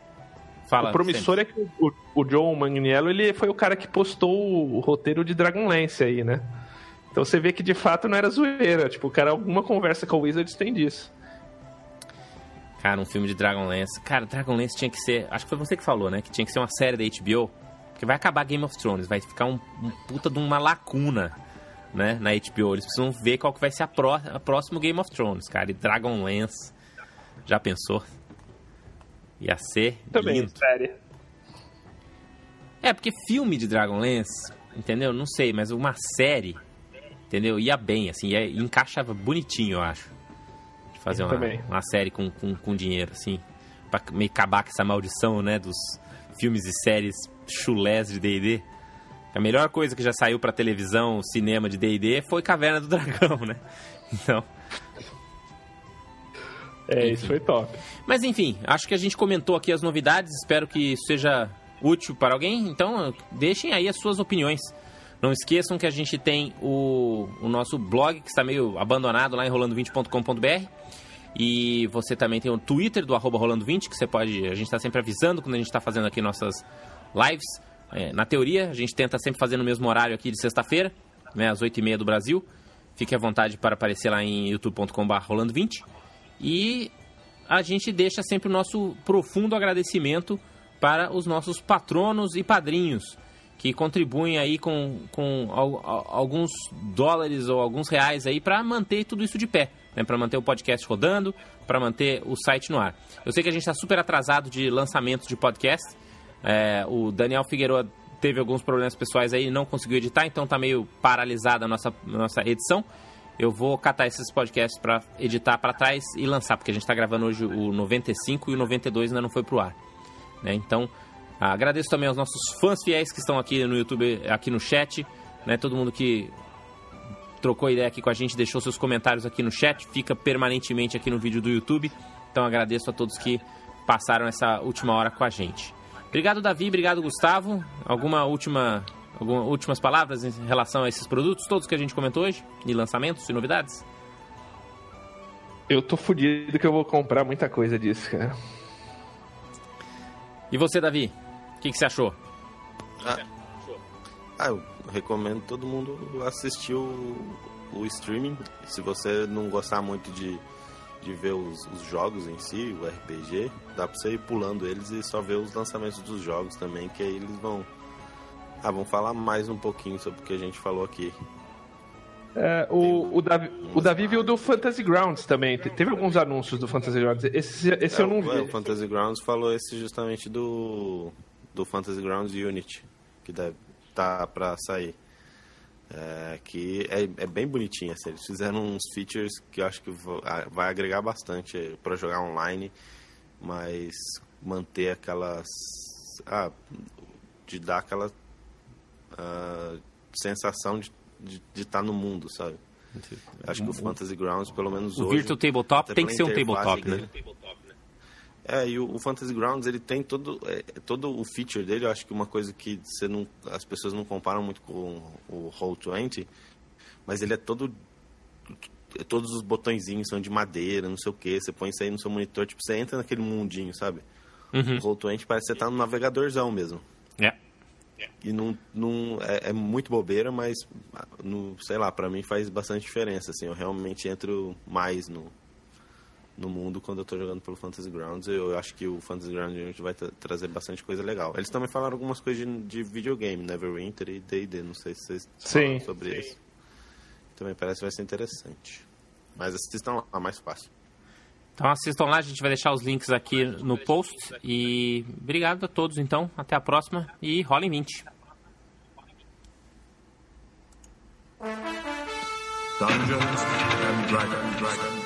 Fala, o promissor sempre. é que o, o John Magniello ele foi o cara que postou o, roteiro de Dragonlance aí, né? Então você vê que de fato não era zoeira. Tipo, o cara, alguma conversa com o Wizards tem disso. Cara, um filme de Dragonlance. Cara, Dragonlance tinha que ser. Acho que foi você que falou, né? Que tinha que ser uma série da HBO. Porque vai acabar Game of Thrones. Vai ficar um, um puta de uma lacuna né, na HBO. Eles precisam ver qual que vai ser a, pró a próximo Game of Thrones, cara. E Dragonlance. Já pensou? Ia ser Também, lindo. série. É, porque filme de Dragonlance, entendeu? Não sei, mas uma série, entendeu? Ia bem, assim, ia, encaixava bonitinho, eu acho. De fazer uma, uma, série com, com, com dinheiro, assim. Pra meio acabar com essa maldição, né, dos filmes e séries chulés de D&D. A melhor coisa que já saiu pra televisão, cinema de D&D foi Caverna do Dragão, né? Então... É, isso foi top. Mas enfim, acho que a gente comentou aqui as novidades, espero que isso seja útil para alguém, então deixem aí as suas opiniões. Não esqueçam que a gente tem o, o nosso blog, que está meio abandonado lá em rolando20.com.br. E você também tem o Twitter do arroba rolando20, que você pode. A gente está sempre avisando quando a gente está fazendo aqui nossas lives. É, na teoria, a gente tenta sempre fazer no mesmo horário aqui de sexta-feira, né, às 8h30 do Brasil. Fique à vontade para aparecer lá em youtube.com.br rolando20. E a gente deixa sempre o nosso profundo agradecimento para os nossos patronos e padrinhos que contribuem aí com, com alguns dólares ou alguns reais aí para manter tudo isso de pé, né? para manter o podcast rodando, para manter o site no ar. Eu sei que a gente está super atrasado de lançamentos de podcast. É, o Daniel Figueiredo teve alguns problemas pessoais aí, não conseguiu editar, então tá meio paralisada a nossa, nossa edição. Eu vou catar esses podcasts para editar para trás e lançar, porque a gente está gravando hoje o 95 e o 92 ainda não foi pro ar. Né? Então, agradeço também aos nossos fãs fiéis que estão aqui no YouTube, aqui no chat, né? Todo mundo que trocou ideia aqui com a gente, deixou seus comentários aqui no chat, fica permanentemente aqui no vídeo do YouTube. Então agradeço a todos que passaram essa última hora com a gente. Obrigado, Davi, obrigado, Gustavo. Alguma última algumas últimas palavras em relação a esses produtos, todos que a gente comentou hoje, e lançamentos e novidades? Eu tô fudido que eu vou comprar muita coisa disso, cara. E você, Davi? O que, que, você achou? Ah, ah, eu recomendo todo mundo assistir o, o, streaming. Se você não gostar muito de, de ver os, os, jogos em si, o RPG, dá pra você ir pulando eles e só ver os lançamentos dos jogos também, que aí eles vão. Ah, vão falar mais um pouquinho sobre o que a gente falou aqui. É, o, o, Davi, o Davi viu do Fantasy Grounds também. Teve alguns anúncios do Fantasy Grounds. Esse, esse é, eu não vi. O Fantasy Grounds falou esse justamente do, do Fantasy Grounds Unity, que deve tá para sair. É, que é, é, bem bonitinho. Assim, eles fizeram uns features que eu acho que vai agregar bastante para jogar online, mas manter aquelas. Ah, de dar aquela uh, sensação de estar tá no mundo, sabe? Acho que o Fantasy Grounds, pelo menos o hoje... O Virtual Tabletop tem que ser um tabletop, né? É, e o, o, Fantasy Grounds, ele tem todo, é, todo o feature dele, eu acho que uma coisa que você não, as pessoas não comparam muito com o Roll20, mas ele é todo... Todos os botõezinhos são de madeira, não sei o que, você põe isso aí no seu monitor, tipo, você entra naquele mundinho, sabe? Uhum. O Roll20 parece que você tá no navegadorzão mesmo. É. E não, não é, é, muito bobeira, mas no, sei lá, para mim faz bastante diferença. Assim, eu realmente entro mais no, no mundo quando eu tô jogando pelo Fantasy Grounds. Eu, eu acho que o Fantasy Grounds vai trazer bastante coisa legal. Eles também falaram algumas coisas de, de videogame, Neverwinter e D&D. Não sei se vocês Sim. sobre Sim. isso. Também parece que vai ser interessante. Mas assistam lá, mais fácil. Então assistam lá, a gente vai deixar os links aqui no post. E obrigado a todos, então. Até a próxima e rolem 20. Dungeons and Dragons. Dragon, Dragon, Dragon.